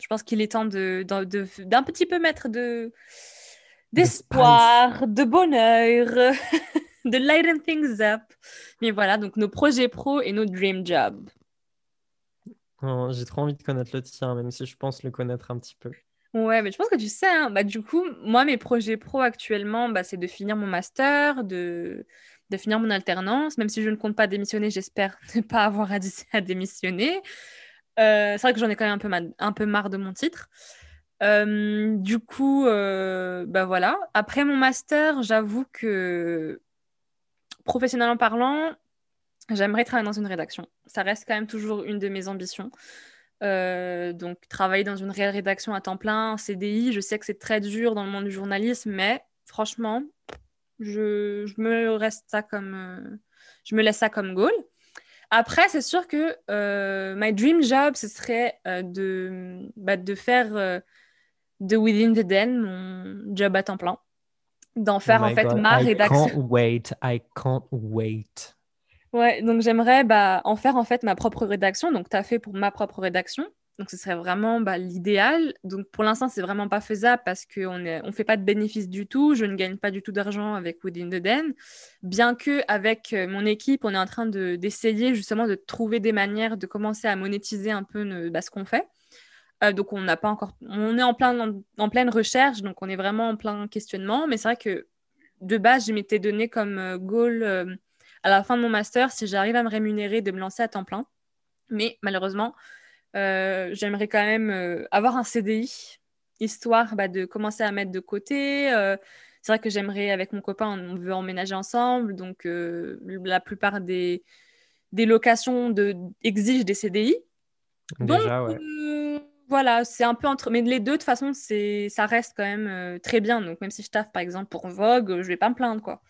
je pense qu'il est temps de, d'un petit peu mettre de, d'espoir, de bonheur, de lighten things up. Mais voilà, donc nos projets pro et nos dream jobs. J'ai trop envie de connaître le tien, même si je pense le connaître un petit peu. Ouais, mais je pense que tu sais, hein, bah, du coup, moi, mes projets pro actuellement, bah, c'est de finir mon master, de, de finir mon alternance, même si je ne compte pas démissionner, j'espère ne pas avoir à, à démissionner. Euh, c'est vrai que j'en ai quand même un peu, un peu marre de mon titre. Euh, du coup, euh, bah voilà. Après mon master, j'avoue que professionnellement parlant, j'aimerais travailler dans une rédaction. Ça reste quand même toujours une de mes ambitions. donc, travailler dans une réelle rédaction à temps plein, CDI, je sais que c'est très dur dans le monde du journalisme, mais franchement, je, me reste ça comme, euh, je me laisse ça comme goal. Après, c'est sûr que euh, my dream job, ce serait euh, de, bah, de faire de Within the Den mon job à temps plein. D'en oh faire en fait ma rédaction. I can't wait, I can't wait. Ouais, donc j'aimerais bah, en faire en fait ma propre rédaction. Donc, tu as fait pour ma propre rédaction. Donc, ce serait vraiment bah, l'idéal. Donc, pour l'instant, c'est vraiment pas faisable parce qu'on ne on fait pas de bénéfices du tout. Je ne gagne pas du tout d'argent avec Within the Den. Bien que avec euh, mon équipe, on est en train d'essayer justement de trouver des manières de commencer à monétiser un peu bah, ce qu'on fait. Euh, donc, on n'a pas encore. On est en, plein, en, pleine recherche, donc on est vraiment en plein questionnement. Mais c'est vrai que de base, je m'étais donné comme euh, goal à la fin de mon master, si j'arrive à me rémunérer, de me lancer à temps plein. Mais malheureusement, euh, j'aimerais quand même euh, avoir un CDI, histoire bah, de commencer à mettre de côté. Euh, c'est vrai que j'aimerais, avec mon copain, on veut emménager ensemble, donc la plupart des, des locations de, exigent des CDI. Déjà, ouais. voilà, c'est un peu entre. Mais les deux, de toute façon, ça reste quand même très bien. Donc, même si je taffe, par exemple, pour Vogue, je vais pas me plaindre, quoi.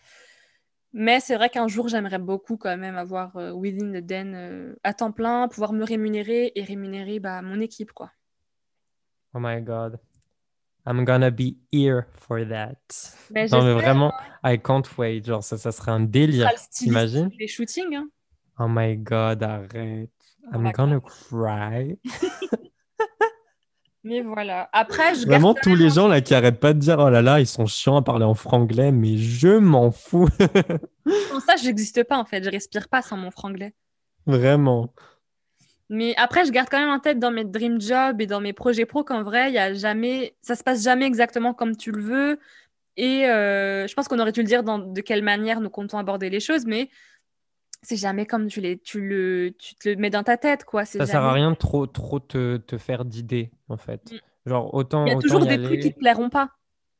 Mais c'est vrai qu'un jour, j'aimerais beaucoup quand même avoir euh, Within the Den euh, à temps plein, pouvoir me rémunérer et rémunérer bah, mon équipe, quoi. Oh my God. I'm gonna be here for that. Ben, non, mais vraiment, hein. I can't wait. Genre, ça, ça serait un délire. T'imagines? Les shootings. Hein. Oh my God, arrête. I'm gonna cry. Mais voilà. Après, je Vraiment, tous les gens là qui arrêtent pas de dire oh là là, ils sont chiants à parler en franglais, mais je m'en fous. Pour ça, je n'existe pas en fait. Je respire pas sans mon franglais. Vraiment. Mais après, je garde quand même en tête dans mes dream jobs et dans mes projets pro qu'en vrai, il y a jamais, ça se passe jamais exactement comme tu le veux. Et euh, je pense qu'on aurait dû le dire dans de quelle manière nous comptons aborder les choses, mais c'est jamais comme tu, les, tu, le, tu te le mets dans ta tête, quoi. Ça jamais... sert à rien de trop, trop te, te faire d'idées, en fait. Mm. Genre, autant. Il y a toujours des trucs qui te plairont pas.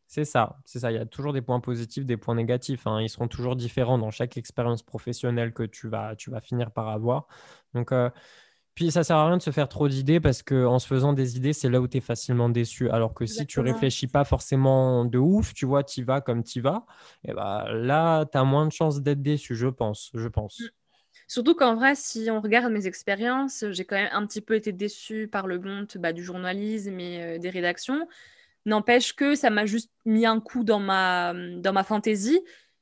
C'est ça, c'est ça. Il y a toujours des points positifs, des points négatifs. Hein. Ils seront toujours différents dans chaque expérience professionnelle que tu vas, tu vas finir par avoir. Donc, euh, Puis ça sert à rien de se faire trop d'idées parce qu'en se faisant des idées, c'est là où tu es facilement déçu. Alors que si tu réfléchis pas forcément de ouf, tu vois, tu vas comme tu vas, et bah là, tu as moins de chances d'être déçu, je pense. Je pense. Mm. Surtout qu'en vrai, si on regarde mes expériences, j'ai quand même un petit peu été déçue par le monde bah, du journalisme et euh, des rédactions. N'empêche que ça m'a juste mis un coup dans ma, dans ma fantaisie.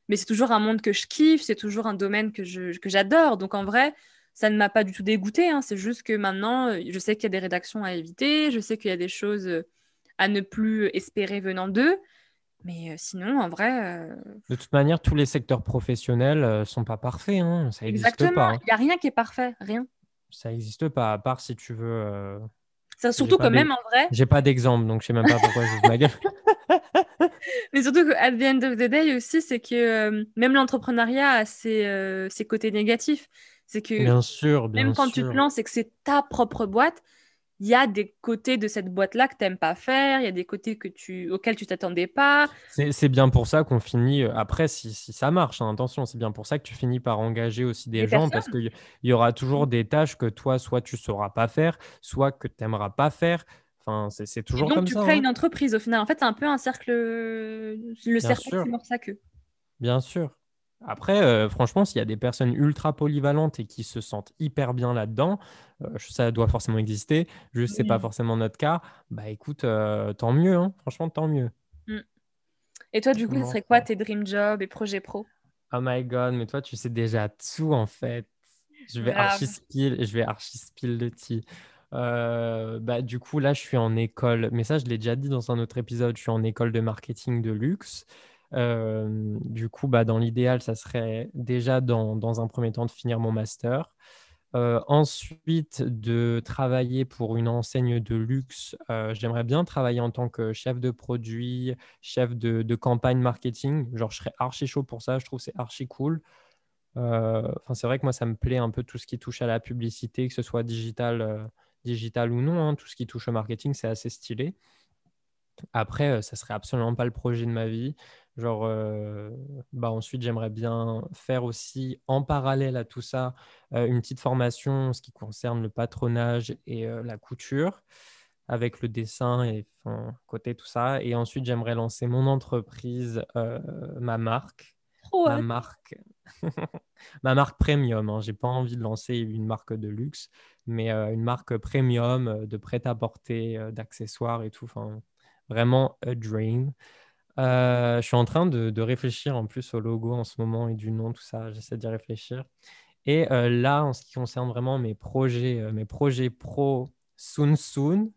Mais c'est toujours un monde que je kiffe, c'est toujours un domaine que, je, que j'adore. Donc en vrai, ça ne m'a pas du tout dégoûté. Hein. C'est juste que maintenant, euh, je sais qu'il y a des rédactions à éviter, je sais qu'il y a des choses euh, à ne plus espérer venant d'eux. Mais euh, sinon, en vrai. Euh, de toute manière, tous les secteurs professionnels ne euh, sont pas parfaits. Hein. Ça n'existe pas. Exactement. Il n'y a rien qui est parfait. Rien. Ça n'existe pas, à part si tu veux. Ça, surtout que même en vrai. J'ai pas d'exemple, donc je sais même pas pourquoi je vous ma gueule. Mais surtout qu'à the end of the day aussi, c'est que même l'entrepreneuriat a ses, ses, côtés négatifs. C'est que bien sûr, bien même quand tu te lances et que c'est ta propre boîte, il y a des côtés de cette boîte-là que tu n'aimes pas faire, il y a des côtés que tu, auxquels tu t'attendais pas. C'est bien pour ça qu'on finit, euh, après, si, si ça marche, hein, attention, c'est bien pour ça que tu finis par engager aussi des, gens, parce qu'il y, aura toujours des tâches que toi, soit tu ne sauras pas faire, soit que tu n'aimeras pas faire. Enfin, c'est toujours comme ça. Donc, tu crées hein. une entreprise au final. En fait, c'est un peu un cercle, le cercle qui mord sa queue. Bien sûr. Après, euh, franchement, s'il y a des personnes ultra polyvalentes et qui se sentent hyper bien là-dedans, euh, ça doit forcément exister. Juste, c'est pas forcément notre cas. Bah écoute, euh, tant mieux. Hein. Franchement, tant mieux. Mm. Et toi, du coup, ce serait quoi tes dream jobs et projets pro? Oh my god, mais toi, tu sais déjà tout en fait. Je vais archi je vais archi le tea. bah, du coup, là, je suis en école, mais ça, je l'ai déjà dit dans un autre épisode, je suis en école de marketing de luxe. Euh, du coup, bah, dans l'idéal, ça serait déjà dans, un premier temps de finir mon master. Euh, ensuite, de travailler pour une enseigne de luxe. Euh, j'aimerais bien travailler en tant que chef de produit, chef de, campagne marketing. Genre, je serais archi chaud pour ça. Je trouve c'est archi cool. Enfin, c'est vrai que moi, ça me plaît un peu tout ce qui touche à la publicité, que ce soit digital, digital ou non. Hein. tout ce qui touche au marketing, c'est assez stylé. Après, ça serait absolument pas le projet de ma vie. Genre, euh, bah ensuite, j'aimerais bien faire aussi en parallèle à tout ça euh, une petite formation en ce qui concerne le patronage et euh, la couture avec le dessin et enfin, côté tout ça. Et ensuite, j'aimerais lancer mon entreprise, ma marque. ma marque. ma marque premium. Hein. J'ai pas envie de lancer une marque de luxe, mais une marque premium de prêt-à-porter, d'accessoires et tout. Enfin, vraiment a dream. Euh, je suis en train de, réfléchir en plus au logo en ce moment et du nom, tout ça. J'essaie d'y réfléchir. Et euh, là, en ce qui concerne vraiment mes projets, euh, mes projets pro soon soon,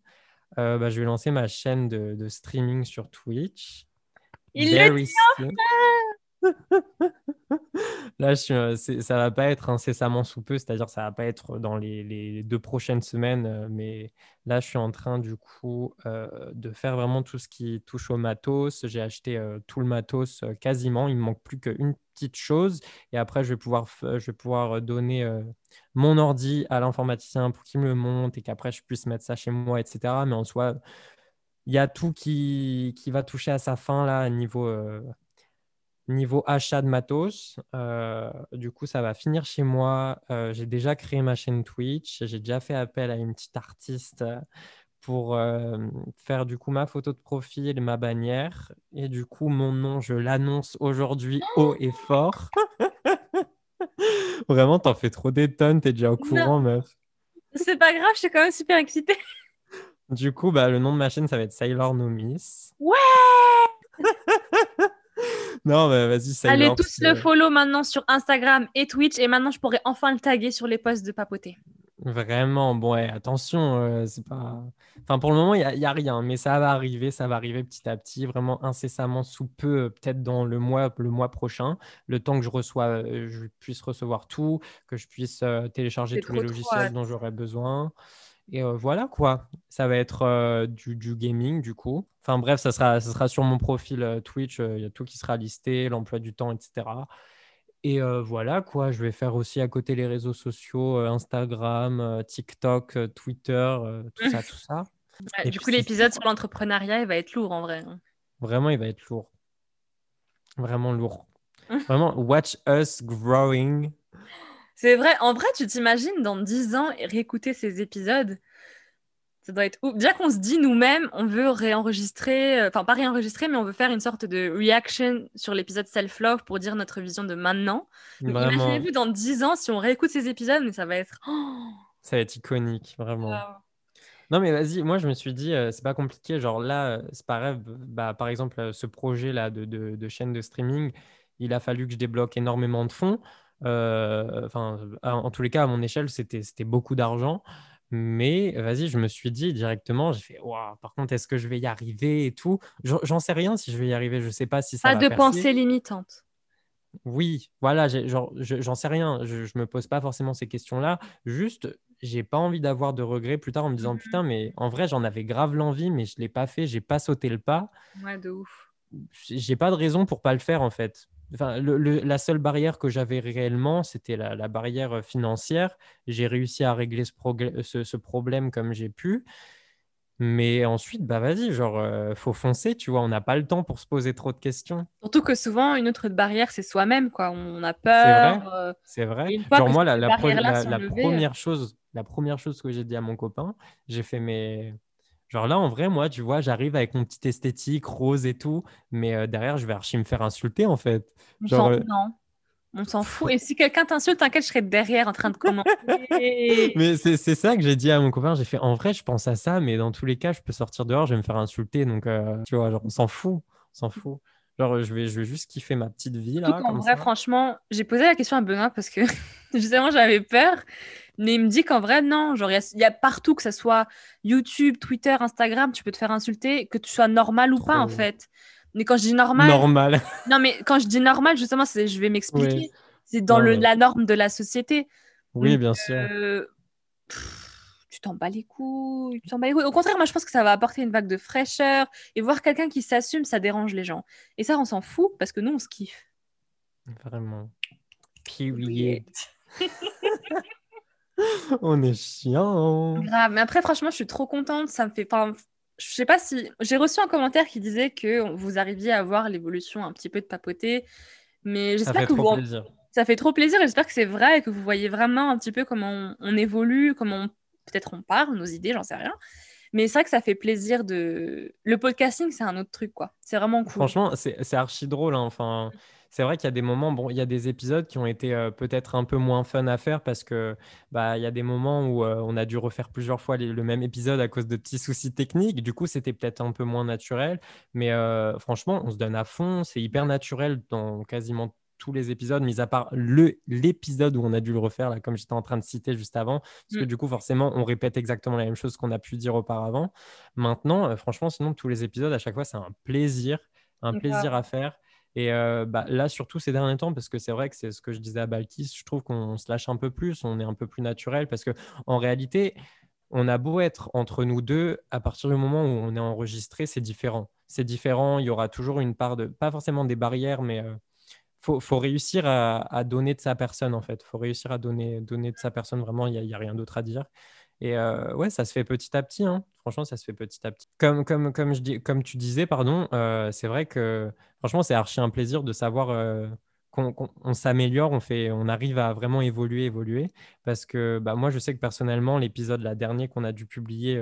bah, je vais lancer ma chaîne de, streaming sur Twitch. Il Very soon. Là, je ça va pas être incessamment sous peu, c'est-à-dire ça va pas être dans les, deux prochaines semaines, euh, mais là, je suis en train du coup euh, de faire vraiment tout ce qui touche au matos. J'ai acheté euh, tout le matos quasiment, il me manque plus qu'une petite chose, et après, je vais pouvoir, je vais pouvoir donner mon ordi à l'informaticien pour qu'il me le monte et qu'après, je puisse mettre ça chez moi, etc. Mais en soi, il y a tout qui, qui va toucher à sa fin là, niveau Niveau achat de matos, euh, du coup, ça va finir chez moi. Euh, j'ai déjà créé ma chaîne Twitch. J'ai déjà fait appel à une petite artiste pour euh, faire du coup ma photo de profil, ma bannière. Et du coup, mon nom, je l'annonce aujourd'hui haut et fort. Vraiment, t'en fais trop des tonnes. T'es déjà au courant, meuf. C'est pas grave, je suis quand même super excitée. Du coup, bah, le nom de ma chaîne, ça va être Sailor No Miss. Ouais non, mais vas-y, ça Allez tous le follow maintenant sur Instagram et Twitch. Et maintenant, je pourrais enfin le taguer sur les posts de papoter. Vraiment, bon, ouais, attention, euh, c'est pas. Enfin, pour le moment, il n'y a, a, rien, mais ça va arriver, ça va arriver petit à petit, vraiment incessamment sous peu, euh, peut-être dans le mois, le mois prochain, le temps que je reçois, euh, je puisse recevoir tout, que je puisse télécharger tous les logiciels dont j'aurais besoin. Et voilà quoi, ça va être du, du, gaming du coup. Enfin bref, ça sera, ça sera sur mon profil Twitch, il y a tout qui sera listé, l'emploi du temps, etc. Et voilà quoi, je vais faire aussi à côté les réseaux sociaux, Instagram, TikTok, Twitter, tout ça, tout ça. du coup, l'épisode sur l'entrepreneuriat, il va être lourd en vrai. Hein. Vraiment, il va être lourd. Vraiment lourd. Vraiment, watch us growing C'est vrai. En vrai, tu t'imagines dans 10 ans réécouter ces épisodes? Ça doit être ouf. Déjà qu'on se dit nous-mêmes, on veut réenregistrer, euh, enfin pas réenregistrer, mais on veut faire une sorte de reaction sur l'épisode Self-Love pour dire notre vision de maintenant. Imaginez-vous dans 10 ans si on réécoute ces épisodes, mais ça va être. ça va être iconique, vraiment. Non, mais vas-y, moi je me suis dit, euh, c'est pas compliqué. Genre là, euh, c'est grave. Bah, par exemple, ce projet-là de, de, chaîne de streaming, il a fallu que je débloque énormément de fonds. Enfin, en tous les cas, à mon échelle, c'était beaucoup d'argent. Mais vas-y, je me suis dit directement, j'ai fait, waouh, par contre, est-ce que je vais y arriver et tout? J'en sais rien si je vais y arriver, je sais pas si ça pas va de pensée limitante. Oui, voilà, j'en sais rien, je, je me pose pas forcément ces questions-là. Juste, j'ai pas envie d'avoir de regrets plus tard en me disant, mmh putain, mais en vrai, j'en avais grave l'envie, mais je l'ai pas fait, j'ai pas sauté le pas. Ouais, de ouf. J'ai pas de raison pour pas le faire en fait la seule barrière que j'avais réellement, c'était la, barrière euh, financière. J'ai réussi à régler ce, problème comme j'ai pu. Mais ensuite, bah vas-y, genre, euh, faut foncer, tu vois, on n'a pas le temps pour se poser trop de questions. Surtout que souvent, une autre barrière, c'est soi-même, quoi. On a peur. C'est vrai. Euh, genre, moi, la, première chose, la première chose que j'ai dit à mon copain, j'ai fait mes Genre là, en vrai, moi, tu vois, j'arrive avec mon petit esthétique rose et tout, mais euh, derrière, je vais archi me faire insulter, en fait. Genre, euh, Non, on s'en fout. Et si quelqu'un t'insulte, t'inquiète, je serai derrière en train de commenter. mais c'est ça que j'ai dit à mon copain. J'ai fait, en vrai, je pense à ça, mais dans tous les cas, je peux sortir dehors, je vais me faire insulter. Donc, euh, tu vois, genre, on s'en fout. On s'en fout. Genre, je vais, je vais juste kiffer ma petite vie, là. en vrai, franchement, j'ai posé la question à Benoît parce que, justement, j'avais peur. Mais il me dit qu'en vrai, non. Genre, il y, a partout, que ce soit YouTube, Twitter, Instagram, tu peux te faire insulter, que tu sois normal ou pas, en fait. Mais quand je dis normal. Normal. non, mais quand je dis normal, justement, je vais m'expliquer. C'est dans le, la norme de la société. Oui, bien sûr. Euh, tu t'en bats les couilles, tu t'en bats les couilles. Au contraire, moi, je pense que ça va apporter une vague de fraîcheur. Et voir quelqu'un qui s'assume, ça dérange les gens. Et ça, on s'en fout parce que nous, on se kiffe. Vraiment. Period. On est chiant. Grave. Mais après, franchement, je suis trop contente. Ça me fait. Enfin, je sais pas si. J'ai reçu un commentaire qui disait que vous arriviez à voir l'évolution un petit peu de papoter. Mais j'espère que vous. Plaisir. Ça fait trop plaisir. J'espère que c'est vrai et que vous voyez vraiment un petit peu comment on, évolue, comment peut-être on parle, nos idées, j'en sais rien. Mais c'est vrai que ça fait plaisir de. Le podcasting, c'est un autre truc, quoi. C'est vraiment cool. Franchement, c'est archi drôle. Hein. Enfin, c'est vrai qu'il y a des moments, bon, il y a des épisodes qui ont été euh, peut-être un peu moins fun à faire parce que bah, il y a des moments où euh, on a dû refaire plusieurs fois le même épisode à cause de petits soucis techniques. Du coup, c'était peut-être un peu moins naturel. Mais euh, franchement, on se donne à fond. C'est hyper naturel dans quasiment tous les épisodes, mis à part le l'épisode où on a dû le refaire, là, comme j'étais en train de citer juste avant, parce que mm. du coup, forcément, on répète exactement la même chose qu'on a pu dire auparavant. Maintenant, franchement, sinon, tous les épisodes, à chaque fois, c'est un plaisir, un plaisir à faire. Et euh, bah, là, surtout ces derniers temps, parce que c'est vrai que c'est ce que je disais à Balkis, je trouve qu'on se lâche un peu plus, on est un peu plus naturel, parce que en réalité, on a beau être entre nous deux, à partir du moment où on est enregistré, c'est différent. C'est différent, il y aura toujours une part de, pas forcément des barrières, mais il euh, faut, réussir à, donner de sa personne, en fait. Il faut réussir à donner, donner de sa personne, vraiment, il n'y a, rien d'autre à dire. Et euh, ouais, ça se fait petit à petit. Hein. Franchement, ça se fait petit à petit. Comme, comme, comme, je dis, comme tu disais, pardon, euh, c'est vrai que franchement, c'est archi un plaisir de savoir euh, qu'on s'améliore, on, fait, on arrive à vraiment évoluer, évoluer. Parce que bah, moi, je sais que personnellement, l'épisode, la dernière qu'on a dû publier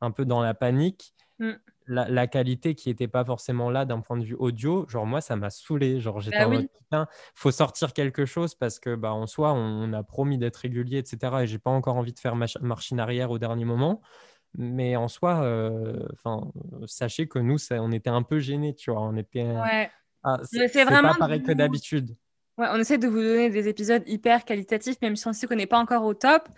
un peu dans la panique, mmh la, qualité qui n'était pas forcément là d'un point de vue audio, genre moi, ça m'a saoulé. Genre j'étais bah en mode, putain, faut sortir quelque chose parce que bah, en soi, on, a promis d'être régulier, etc. Et j'ai pas encore envie de faire machine arrière au dernier moment. Mais en soi, euh, enfin, sachez que nous, ça, on était un peu gênés, tu vois. On était. Ouais. Ah, c'est vraiment pas pareil que d'habitude. Ouais, on essaie de vous donner des épisodes hyper qualitatifs, même si on sait qu'on n'est pas encore au top.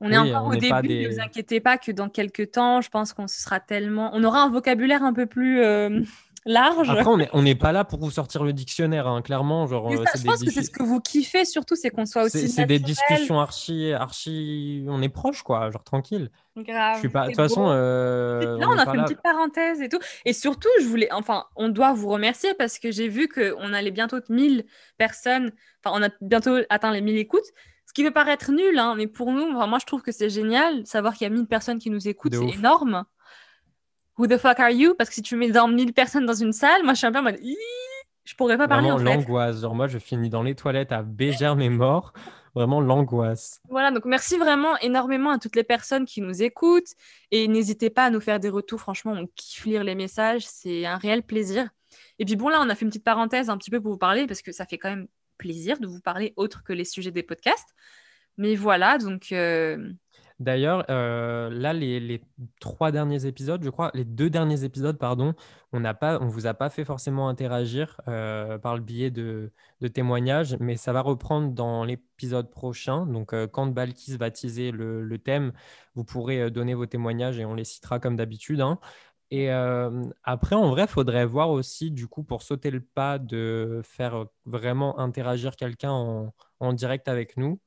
On est encore au début, ne vous inquiétez pas que dans quelques temps, je pense qu'on sera tellement. On aura un vocabulaire un peu plus euh, large. Après, on n'est pas là pour vous sortir le dictionnaire, hein, clairement. Genre, euh, je pense que c'est ce que vous kiffez surtout, c'est qu'on soit aussi. C'est des discussions archi, archi. On est proche, quoi, genre tranquille. Grave. Je suis pas. De toute façon. Euh, là, on, a fait une petite parenthèse et tout. Et surtout, je voulais. Enfin, on doit vous remercier parce que j'ai vu qu'on allait bientôt 1000 personnes. Enfin, on a bientôt atteint les 1000 écoutes. Ce qui peut paraître nul, hein, mais pour nous, moi je trouve que c'est génial. Savoir qu'il y a 1000 personnes qui nous écoutent, c'est énorme. Who the fuck are you? Parce que si tu mets dans 1000 personnes dans une salle, moi je suis un peu en mode. je pourrais pas parler Vraiment en fait. l'angoisse. Genre, moi, je finis dans les toilettes à bégère mes morts. Vraiment l'angoisse. Voilà, donc merci vraiment énormément à toutes les personnes qui nous écoutent et n'hésitez pas à nous faire des retours. Franchement, on kiffe lire les messages, c'est un réel plaisir. Et puis bon, là, on a fait une petite parenthèse un petit peu pour vous parler parce que ça fait quand même plaisir de vous parler autre que les sujets des podcasts. Mais voilà, donc euh, D'ailleurs, euh, là, les, trois derniers épisodes, je crois, les deux derniers épisodes, pardon, on n'a pas, on vous a pas fait forcément interagir euh, par le biais de, témoignages, mais ça va reprendre dans l'épisode prochain. Donc, quand Balkis va teaser le, thème, vous pourrez donner vos témoignages et on les citera comme d'habitude. hein. Et euh, après, en vrai, il faudrait voir aussi, du coup, pour sauter le pas de faire vraiment interagir quelqu'un en, en direct avec nous,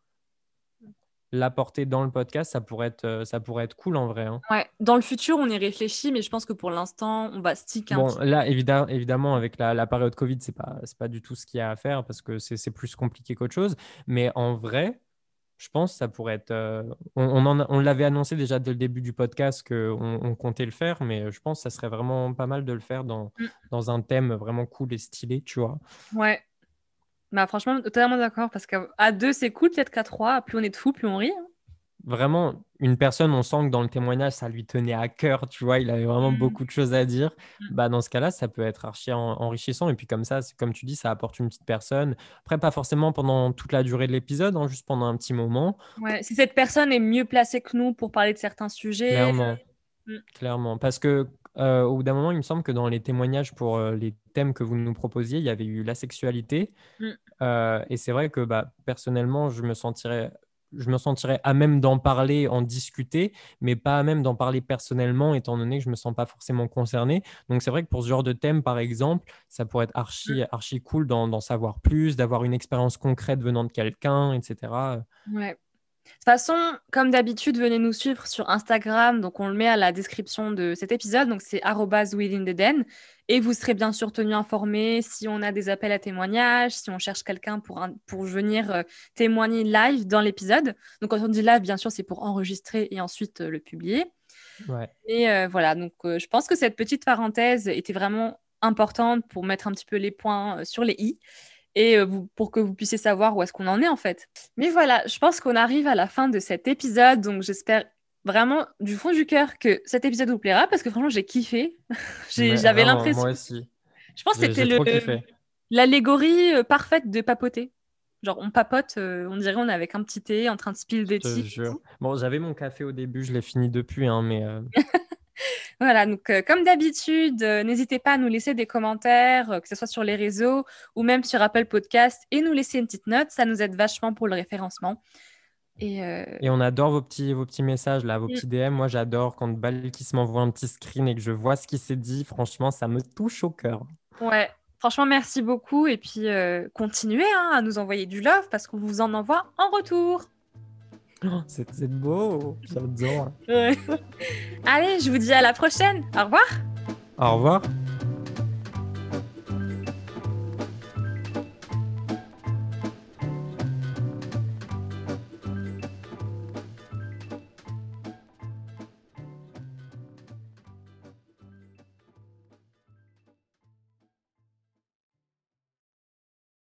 l'apporter dans le podcast, ça pourrait être, euh, ça pourrait être cool en vrai. hein. ouais, dans le futur, on y réfléchit, mais je pense que pour l'instant, on va stick un Bon, petit là, évidemment, évidemment, avec la, la période Covid, c'est pas, pas du tout ce qu'il y a à faire parce que c'est c'est plus compliqué qu'autre chose. Mais en vrai, je pense que ça pourrait être. euh, on l'avait annoncé déjà dès le début du podcast qu'on on comptait le faire, mais je pense que ça serait vraiment pas mal de le faire dans, Mm. dans un thème vraiment cool et stylé, tu vois. Ouais. Bah franchement, totalement d'accord, parce qu'à deux, c'est cool, peut-être qu'à trois, plus on est de fous, plus on rit. hein. Vraiment, une personne, on sent que dans le témoignage, ça lui tenait à cœur, tu vois, il avait vraiment Mm. beaucoup de choses à dire. Mm. Bah, dans ce cas-là, ça peut être archi en- enrichissant. Et puis comme ça, comme tu dis, ça apporte une petite personne. Après, pas forcément pendant toute la durée de l'épisode, hein, juste pendant un petit moment. Ouais, si cette personne est mieux placée que nous pour parler de certains sujets. Clairement. Mm. Clairement. Parce que euh, au bout d'un moment, il me semble que dans les témoignages pour euh, les thèmes que vous nous proposiez, il y avait eu la sexualité. Mm. Euh, et c'est vrai que bah, personnellement, je me sentirais, je me sentirais à même d'en parler, en discuter, mais pas à même d'en parler personnellement, étant donné que je me sens pas forcément concerné. Donc c'est vrai que pour ce genre de thème, par exemple, ça pourrait être archi, archi cool d'en d'en savoir plus, d'avoir une expérience concrète venant de quelqu'un, etc. Ouais. De toute façon, comme d'habitude, venez nous suivre sur Instagram. Donc, on le met à la description de cet épisode. Donc, c'est arrobas within the den. Et vous serez bien sûr tenus informés si on a des appels à témoignages, si on cherche quelqu'un pour, un- pour venir euh, témoigner live dans l'épisode. Donc, quand on dit live, bien sûr, c'est pour enregistrer et ensuite euh, le publier. Ouais. Et euh, voilà, donc je pense que cette petite parenthèse était vraiment importante pour mettre un petit peu les points sur les i et euh, vous- pour que vous puissiez savoir où est-ce qu'on en est en fait. Mais voilà, je pense qu'on arrive à la fin de cet épisode, donc j'espère vraiment du fond du cœur que cet épisode vous plaira parce que franchement j'ai kiffé. J'avais l'impression. Moi aussi. Je pense que c'était l'allégorie euh, parfaite de papoter. Genre on papote, euh, on dirait on est avec un petit thé en train de spill des tea. Bon, j'avais mon café au début, je l'ai fini depuis, hein, mais euh, Voilà, donc euh, comme d'habitude, euh, n'hésitez pas à nous laisser des commentaires, euh, que ce soit sur les réseaux ou même sur Apple Podcast, et nous laisser une petite note. Ça nous aide vachement pour le référencement. Et, et on adore vos petits, vos petits messages, là, vos Mm. petits DM. Moi, j'adore quand Balkis m'envoie un petit screen et que je vois ce qui s'est dit. Franchement, ça me touche au cœur. ouais, franchement, merci beaucoup. Et puis, continuez hein, à nous envoyer du love parce qu'on vous en envoie en retour. Oh, c'est beau, j'adore. Allez, je vous dis à la prochaine. Au revoir. Au revoir.